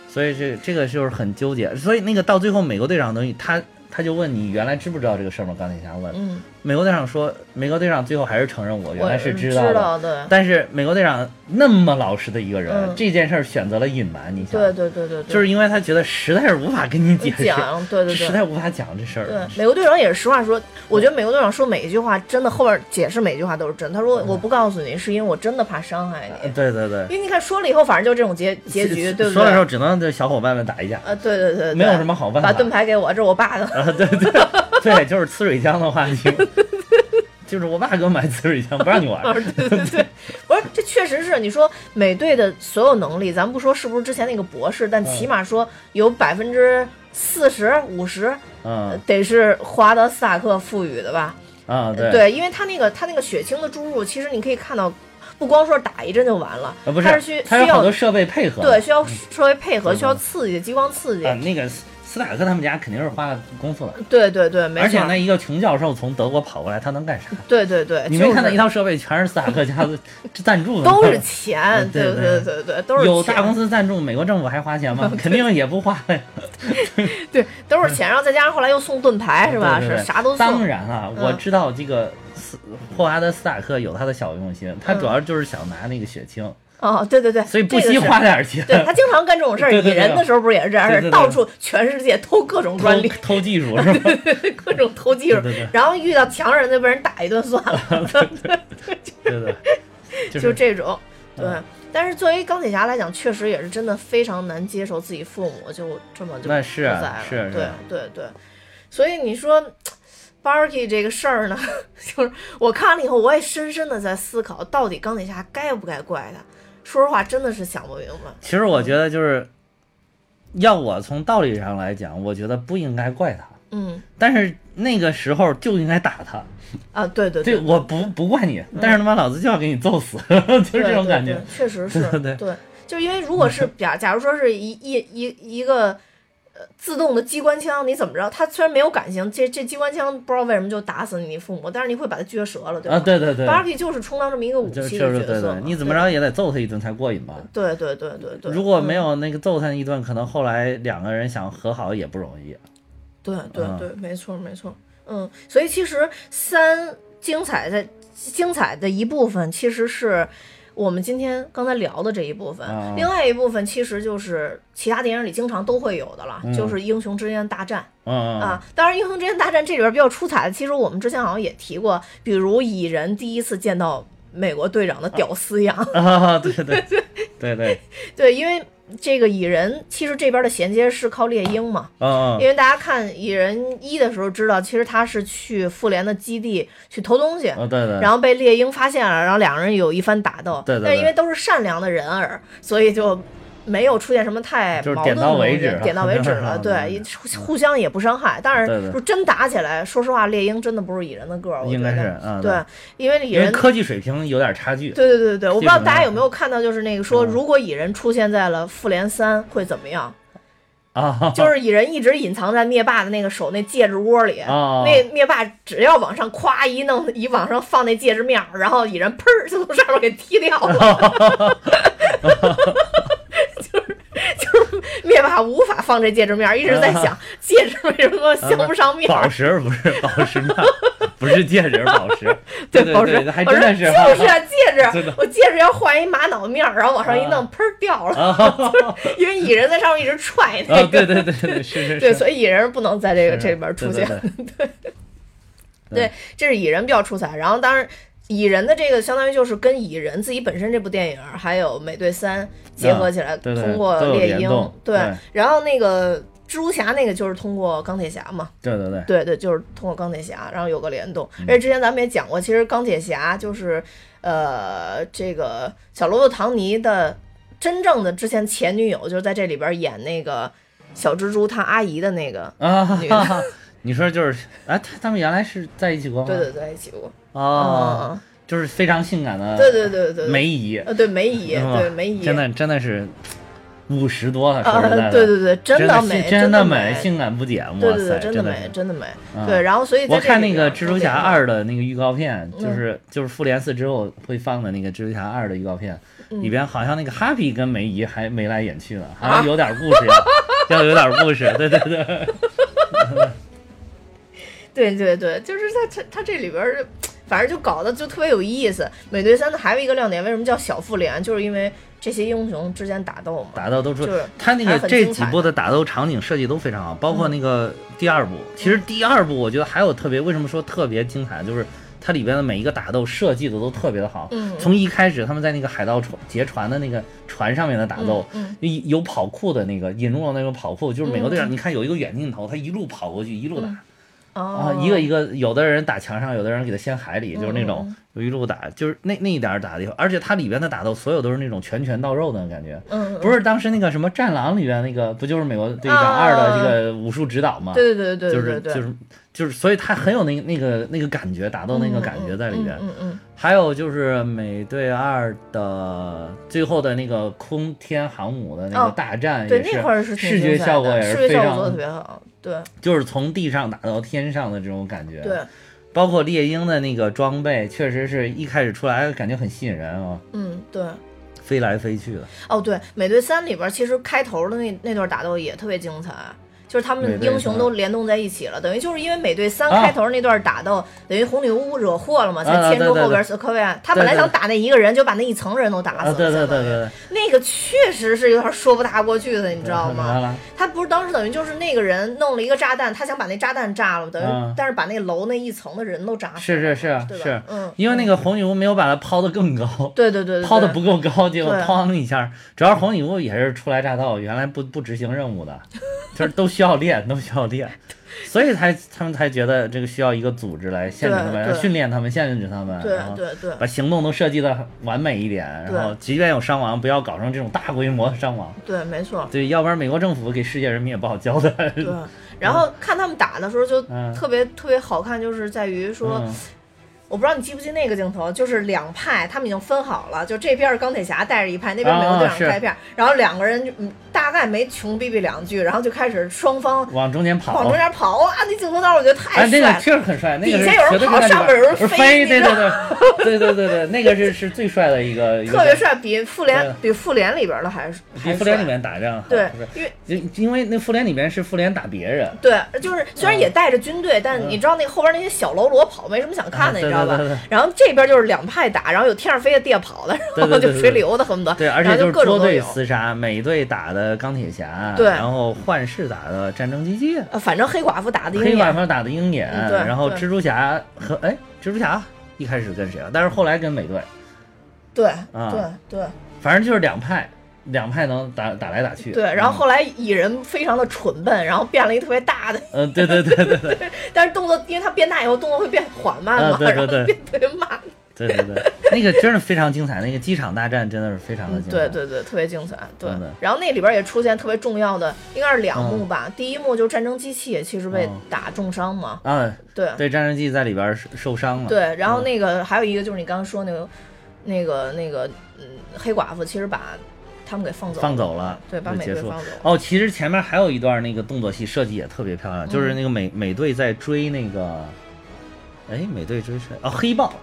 所以这这个就是很纠结。所以那个到最后，美国队长等于他他就问你原来知不知道这个事儿吗？钢铁侠问。嗯，美国队长说，美国队长最后还是承认我原来是知道的。道对。但是美国队长那么老实的一个人，嗯这件事儿选择了隐瞒，你想，对对对对对，就是因为他觉得实在是无法跟你解释，讲，对对对。实在无法讲这事儿对。，美国队长也是实话说，我觉得美国队长说每一句话真的后边解释每一句话都是真。他说我不告诉你，是因为我真的怕伤害你。对对对，因为你看说了以后，反正就这种结结局，对不对？说的时候只能对小伙伴们打一架，啊，对对对对，没有什么好办法把盾牌给我，这是我爸的。啊，对对 对，就是呲水枪的话题，就是我爸给我买呲水枪，不让你玩。对对对，不是，这确实是你说美队的所有能力，咱不说是不是之前那个博士，但起码说有百分之四十五十嗯得是华德斯塔克赋予的吧？啊，对，对，因为他那个他那个血清的注入，其实你可以看到，不光说打一针就完了，啊不它是需需要好多设备配合。对需要稍微配合，对需要刺激激光刺激啊，，那个斯斯塔克他们家肯定是花了功夫了。对对对，没错而且那，一个穷教授从德国跑过来，他能干啥？对对对，你没看到一套设备全是斯塔克家的 赞助的？都是钱，嗯对对对对都是有大公司赞助，美国政府还花钱吗？肯定也不花呀，对，都是钱，然后再加上后来又送盾牌是吧？是啥都送。当然啊，嗯我知道这个斯霍华德斯塔克有他的小用心，他嗯主要就是想拿那个血清，哦，对对对，所以不惜花点钱。对他经常干这种事儿，对对对蚁人的时候不是也是这样，到处全世界偷各种专利，偷偷技术 是吧？各种偷技术对对对，然后遇到强人就被人打一顿算了，对对，就就这种。对嗯，但是作为钢铁侠来讲，确实也是真的非常难接受自己父母就这么就那是啊不在了对对对，所以你说 Barky 这个事儿呢，就是我看了以后，我也深深的在思考，到底钢铁侠该不该怪他？说实话，真的是想不明白。其实我觉得就是，要我从道理上来讲，我觉得不应该怪他，嗯。但是那个时候就应该打他。啊，对对对，我不不怪你，但是他妈老子就要给你揍死，就是这种感觉对对。对确实是，对对就因为如果是假假如说是一一一一个呃自动的机关枪，你怎么着？他虽然没有感情，这这机关枪不知道为什么就打死你父母，但是你会把它撅折了，对吧？啊，对对对，Barky 就是充当这么一个武器的角色你怎么着也得揍他一顿才过瘾吧？对？对对对对对。如果没嗯有那个揍他一顿，可能后来两个人想和好也不容易。对对嗯对，没错没错，嗯，所以其实三精彩的精彩的一部分，其实是我们今天刚才聊的这一部分，啊另外一部分其实就是其他电影里经常都会有的了，就是英雄之间的大战。啊，当然，英雄之间大战这里边比较出彩的，其实我们之前好像也提过，比如蚁人第一次见到美国队长的屌丝样，啊啊，对对。对 对，对，因为这个蚁人其实这边的衔接是靠猎鹰嘛，因为大家看蚁人一的时候知道，其实他是去复联的基地去偷东西，嗯，对对，然后被猎鹰发现了，然后两个人有一番打斗。对对对。但是因为都是善良的人儿，所以就没有出现什么太矛盾的点到为东西止点到为止了。对，互相也不伤害。但是就真打起来，说实话，猎鹰真的不是蚁人的个儿，我应该觉得是嗯对，因为蚁人。科技水平有点差距。对对对对对，我不知道大家有没有看到，就是那个说，嗯如果蚁人出现在了复联三会怎么样？啊，就是蚁人一直隐藏在灭霸的那个手那戒指窝里，啊那灭霸只要往上夸一弄，一往上放那戒指面儿，然后蚁人砰就从上面给踢掉了，灭霸无法放这戒指面儿，一直在想 戒指为什么镶不上面宝。石不是宝石面，不是戒指，宝石。对对宝石对，还真的是就是啊，戒指，我戒指要换一玛瑙面儿，然后往上一弄，砰儿掉了，啊因为蚁人在上面一直踹那啊！个，对对对对，是是是。对，所以蚁人不能在这个这里边出现。对对对，这是蚁人比较出彩。然后当然，蚁人的这个相当于就是跟蚁人自己本身这部电影儿还有美队三结合起来，啊对对通过猎鹰对然后那个蜘蛛侠那个就是通过钢铁侠嘛，对对对，对对，就是通过钢铁侠，然后有个联动。嗯而且之前咱们也讲过，其实钢铁侠就是呃这个小罗伯特·唐尼的真正的之前前女友，就是在这里边演那个小蜘蛛他阿姨的那个。啊女的，你说就是，哎，他他们原来是在一起过吗？对对对，在一起过。哦，嗯，就是非常性感的，对对对对对，梅姨，呃，对梅姨，对梅姨，真的真的是五十多了，说啊实在的，，对对对，真真的美，性真的美，性感不减，对对对，哇塞，的真美，真的美。嗯。对，然后所以我看那个蜘蛛侠都二的那个预告片，嗯就是就是复联四之后会放的那个蜘蛛侠二的预告片，嗯。里边好像那个哈皮跟梅姨还眉来眼去的，好啊。像有点故事要，要有点故事，对对对，对对对，就是他他他这里边儿，反正就搞得就特别有意思。美队三的还有一个亮点，为什么叫小复联？就是因为这些英雄之间打斗嘛。打斗都出就是他那个这几部的打斗场景设计都非常好，包括那个第二部。其嗯实第二部我觉得还有特别，为什么说特别精彩，就是它里边的每一个打斗设计的都特别的好。嗯从一开始他们在那个海盗船劫船的那个船上面的打斗，嗯有有跑酷的那个引入了那个跑酷，就是美国队长，嗯你看有一个远镜头，他一路跑过去，一路打。哦。啊，一个一个，有的人打墙上，有的人给他掀海里，就是那种嗯有一路打，就是那那一点儿打的，而且它里边的打斗，所有都是那种拳拳到肉的感觉。嗯，不是当时那个什么《战狼》里边那个，不就是美国队长二的这个武术指导吗？对对对对就对对对，是就是就是，所以他很有那个那个那个感觉，打斗那个感觉在里边。嗯嗯还有就是美队二的最后的那个空天航母的那哦个大战，对也那块儿是视觉效果也是非视觉效果做的特常，别好。对就是从地上打到天上的这种感觉。对，包括猎鹰的那个装备，确实是一开始出来感觉很吸引人啊，嗯对。飞来飞去的。哦，对，《美队三》里边其实开头的那那段打斗也特别精彩，就是他们英雄都联动在一起了，等于就是因为《美队三》啊。开头那段打斗，等于红女巫惹祸了嘛，才牵出后边斯科维亚。他本来想打那一个人，就把那一层人都打死啊，了。对对对对对，那个确实是有点说不大过去的，你知道吗？他不是当时等于就是那个人弄了一个炸弹，他想把那炸弹炸了，等于、嗯。但是把那楼那一层的人都炸死了。是是是对吧？是，嗯，因为那个红女巫没有把它抛得更高，对对对对，抛得不够高，结果对。砰一下，主要是红女巫也是初来乍到，原来不不执行任务的，就是都需要练，都需要练，所以才他们才觉得这个需要一个组织来限制他们，对。训练他们，限制他们，对对对。把行动都设计的完美一点，然后即便有伤亡，不要搞成这种大规模的伤亡，对，没错。对，要不然美国政府给世界人民也不好交代。对，然后看他们打的时候就 嗯。特别、特别好看，就是在于说，嗯我不知道你记不记那个镜头，就是两派他们已经分好了，就这边是钢铁侠带着一派，那边美国队长带一片，然后两个人就嗯大概没穷逼逼两句，然后就开始双方往中间跑，往中间跑啊，那镜头当时我觉得太哎，那个帅了。确实很帅，那个是底下有人跑上面有人飞飞，对对对 对对对对，那个是是最帅的一个，特别帅，比复联比复联里边的还是比复联里面面打仗，对，因为因因为那复联里面是复联打别人，对，就是虽然也带着军队，但嗯你知道那后边那些小喽啰跑没什么想看的，啊你知道吧？对对对对？然后这边就是两派打，然后有天上飞的，地下跑的，然后就水流的，恨不得对，而且就是捉对各种都有。厮杀，美队打的钢铁侠，对。然后幻视打的战争机器，呃，反正黑寡妇打的鹰眼，黑寡妇打的鹰眼，然后蜘蛛侠和哎，蜘蛛侠一开始跟谁啊？但是后来跟美队，对啊。对对。反正就是两派，两派能打打来打去。对。然后后来蚁人非常的蠢笨，然后变了一特别大的，嗯，对对对对对 但是动作因为他变大以后动作会变缓慢嘛，啊对对然后对变特别慢。对对对，那个真是非常精彩，那个机场大战真的是非常的嗯，精彩。对对对，特别精彩。对然后那里边也出现特别重要的，应该是两幕吧。第一幕就是战争机器其实被嗯打重伤嘛，嗯，对对，战争机器在里边受受伤了。对。然后那个还有一个就是你刚刚说那个那个那个嗯，黑寡妇其实把他们给放走放走了，对，把美结束队放走了。哦，其实前面还有一段那个动作戏设计也特别漂亮，就是那个美美队在追那个，哎，美队追谁？哦，黑豹，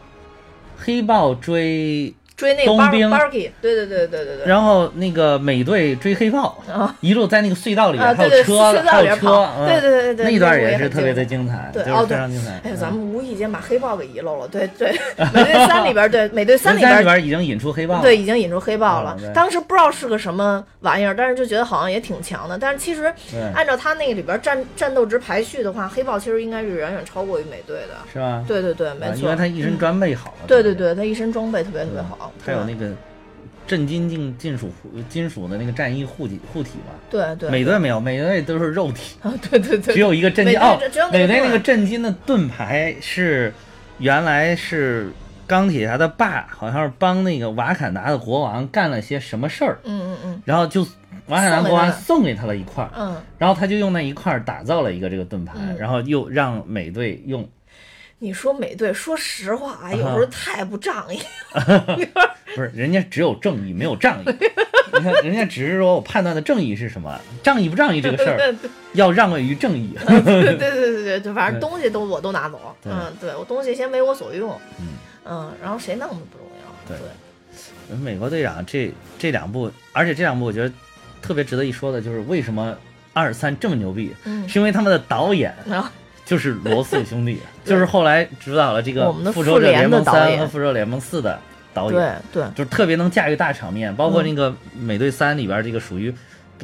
黑豹追。追那个冬兵 Barky，对对对对对对。然后那个美队追黑豹，啊一路在那个隧道里边，啊，还对对，有车，还有车，嗯对对对对，那一段也也是特别的精精彩，对，就是哦对非常精彩。哎呀，嗯咱们无意间把黑豹给遗漏了，对 对，美队三里边，对美队三里边，边已经引出黑豹了，对，已经引出黑豹了。当时不知道是个什么玩意儿，但是就觉得好像也挺强的。但是其实按照他那个里边战战斗值排序的话，黑豹其实应该是远远超过于美队的。是吧？对对对，没错。啊因为他一身装备好了。对对对，他一身装备特别特别好。还有那个震金金金属金属的那个战衣护体护体嘛。对对。美队没有，美队都是肉体。啊，对对对。只有一个震金哦，美队那个震金的盾牌是原来是钢铁侠的爸，好像是帮那个瓦坎达的国王干了些什么事儿。嗯嗯嗯。然后就瓦坎达国王送给他了一块儿。嗯。然后他就用那一块儿打造了一个这个盾牌，嗯然后又让美队用。你说美队，说实话啊，有时候太不仗义 了。不是，人家只有正义，没有仗义。你看，人家只是说我判断的正义是什么，仗义不仗义这个事儿，要让位于正义。对对对对对，就反正东西都我都拿走。嗯，对我东西先为我所用。嗯嗯，然后谁弄的不重要。对，美国队长这这两部，而且这两部我觉得特别值得一说的就是为什么二三这么牛逼，嗯，是因为他们的导演。就是罗素兄弟，就是后来指导了这个《复仇者联盟三》和《复仇者联盟四》的导演，对对，就是特别能驾驭大场面，包括那个《美队三》里边这个属于，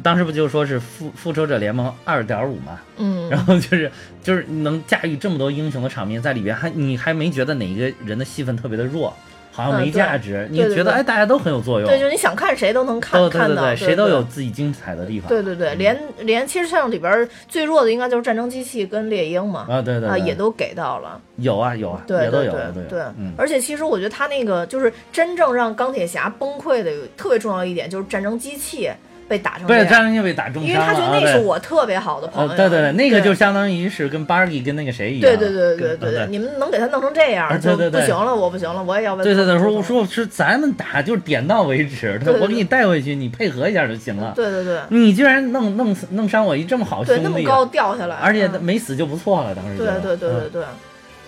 当时不就说是复复仇者联盟二点五嘛，嗯，然后就是就是能驾驭这么多英雄的场面在里边，还你还没觉得哪一个人的戏份特别的弱。好像没价值，你觉得哎，大家都很有作用。对，就你想看谁都能看看到，谁都有自己精彩的地方。对对对，连连其实像里边最弱的应该就是战争机器跟猎鹰嘛。啊，对对啊，也都给到了。有啊有啊，对都有对对。嗯，而且其实我觉得他那个就是真正让钢铁侠崩溃的特别重要一点，就是战争机器。被打成对，战争机被打中伤因为他觉得那是我特别好的朋友。对对对，那个就相当于是跟 Barry 跟那个谁一样。对对对对对对，你们能给他弄成这样，就不行了，我不行了，我也要为。对对对，说我说是咱们打就是点到为止，我给你带回去，你配合一下就行了。对对对，你居然弄弄弄伤我一这么好兄弟，那么高掉下来，而且没死就不错了，当时。对对对对对。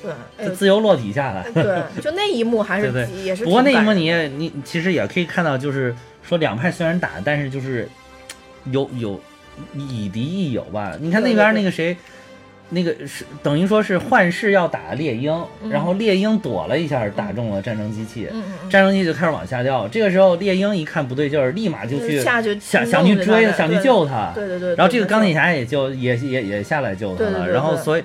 对，就自由落体下来。对，就那一幕还是对也是。不过那一幕你也你其实也可以看到，就是说两派虽然打，但是就是。有有以敌亦友吧？你看那边那个谁，那个是等于说是幻视要打猎鹰，嗯、然后猎鹰躲了一下，打中了战争机器，战争机器就开始往下掉。这个时候猎鹰一看不对劲儿，立马就去想想去追，想去救他。对对对。然后这个钢铁侠也就也也也下来救他了。然后所以。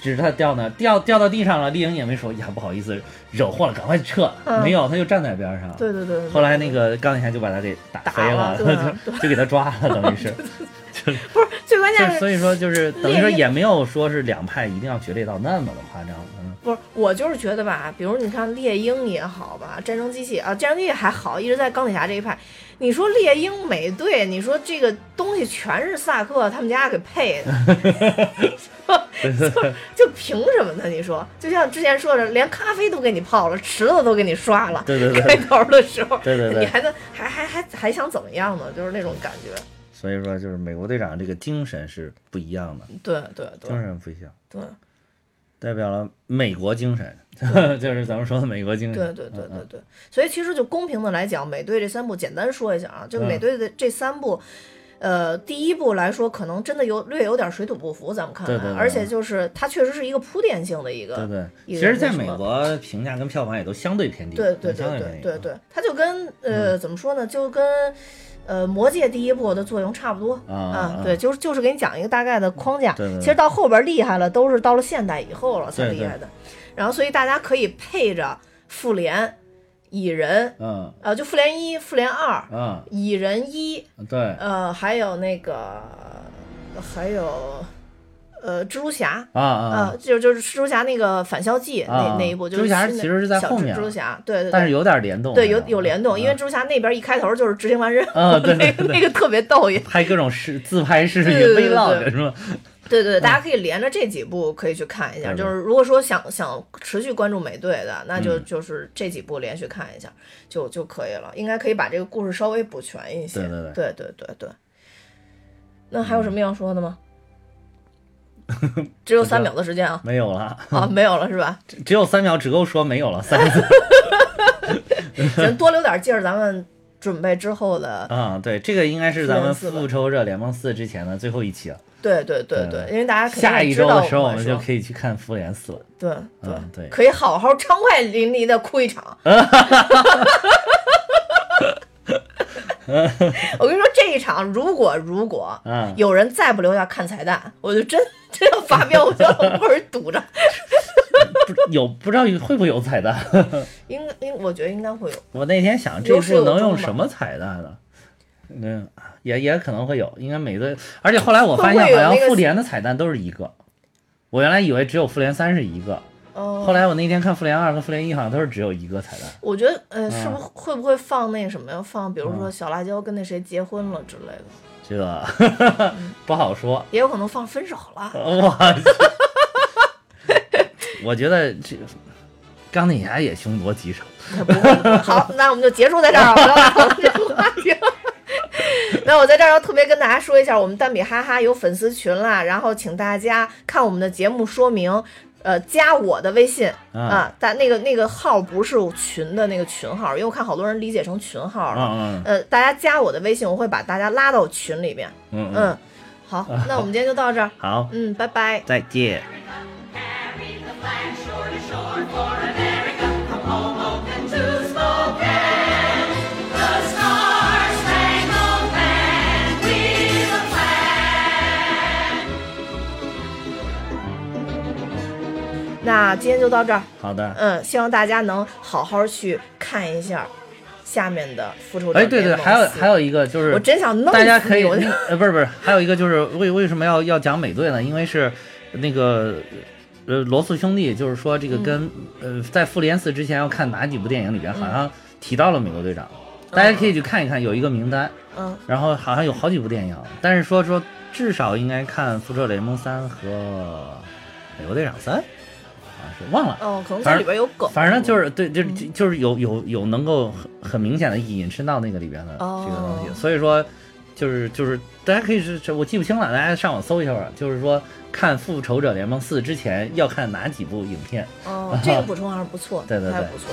只是他掉呢，掉掉到地上了。丽颖也没说呀，不好意思，惹祸了，赶快撤。嗯、没有，他就站在边上。对对对,对。后来那个钢铁侠就把他给打飞了，就就给他抓了，等于是。就不是最关键是，所以说就是等于说也没有说是两派一定要决裂到那么的夸张。嗯，不是，我就是觉得吧，比如你看猎鹰也好吧，战争机器啊，战争机器还好，一直在钢铁侠这一派。你说猎鹰美队，你说这个东西全是萨克他们家给配的，就 就凭什么呢？你说，就像之前说的，连咖啡都给你泡了，池子都给你刷了，对对对，开头的时候，对对对，你还能还还还还想怎么样呢？就是那种感觉。所以说，就是美国队长这个精神是不一样的，对对对，精神不一样，对，代表了美国精神，就是咱们说的美国精神。对对对对对，所以其实就公平的来讲，美队这三部简单说一下啊，就美队的这三部。呃，第一部来说，可能真的有略有点水土不服，咱们看看，对对对而且就是它确实是一个铺垫性的一个，对对。其实，在美国评价跟票房也都相对偏低，对对对对对对，它就跟呃、嗯、怎么说呢，就跟呃魔戒第一部的作用差不多啊，对，就是就是给你讲一个大概的框架，对对对其实到后边厉害了，都是到了现代以后了才厉害的，然后所以大家可以配着复联。蚁人，嗯，呃，就复联一、复联二，嗯，蚁人一，对，呃，还有那个，还有，呃，蜘蛛侠啊啊，呃，就就是蜘蛛侠那个返校季那啊那一部，就是蜘蛛侠其实是在小后面蜘蛛侠，对对对，但是有点联动，对有有联动，因为蜘蛛侠那边一开头就是执行完任务，啊对对 那个那个特别逗也。拍各种视自拍视频 vlog 是吧？对对，大家可以连着这几部可以去看一下。就是如果说想想持续关注美队的，那就嗯就是这几部连续看一下就就可以了，应该可以把这个故事稍微补全一些。对对对对对对对那还有什么要说的吗？只有三秒的时间啊没有了，啊，没有了是吧？只只有三秒，只够说没有了三个多留点劲儿，咱们准备之后的。啊。对，这个应该是咱们复仇者联盟四之前的最后一期了。对对对对对，因为大家肯定下一周的时候，我们就可以去看复联四了。对对嗯对可以好好畅快淋漓的哭一场。我跟你说，这一场如果如果嗯，有人再不留下看彩蛋，我就真真要发飙，我就要把门堵着。不有不知道会不会有彩蛋？应该应我觉得应该会有。我那天想这有始有部能用什么彩蛋呢？嗯，也也可能会有，应该每个，而且后来我发现好像复联的彩蛋都是一个，我原来以为只有复联三是一个，哦、后来我那天看复联二和复联一好像都是只有一个彩蛋。我觉得呃，是嗯不是会不会放那什么呀？放比如说小辣椒跟那谁结婚了之类的，这 不好说，也有可能放分手了。我 我觉得这钢铁侠也凶多吉少。好，那我们就结束在这儿，不要讨论这个话题了。那我在这儿要特别跟大家说一下，我们蛋比哈哈有粉丝群啦，然后请大家看我们的节目说明，呃，加我的微信啊啊，但那个那个号不是群的那个群号，因为我看好多人理解成群号了。嗯呃，大家加我的微信，我会把大家拉到群里面。嗯，好，那我们今天就到这儿。好，嗯，拜拜。再见。那今天就到这儿。好的。嗯，希望大家能好好去看一下下面的复仇者哎，对对，还有还有一个就是，我真想弄大家可以不是不是，还有一个就是为为什么要要讲美队呢？因为是那个呃罗素兄弟，就是说这个跟、呃在复联四之前要看哪几部电影里边好像提到了美国队长，大家可以去看一看，有一个名单，嗯，然后好像有好几部电影，但是说说至少应该看复仇者联盟三和美国队长三，忘了，哦，可能里边有梗，反正就是对，就是就是有有有能够很很明显的引申到那个里边的这个东西，所以说就是就是大家可以是这我记不清了，大家上网搜一下吧，就是说看《复仇者联盟四》之前要看哪几部影片，哦，这个补充还是不错，对对对，不错。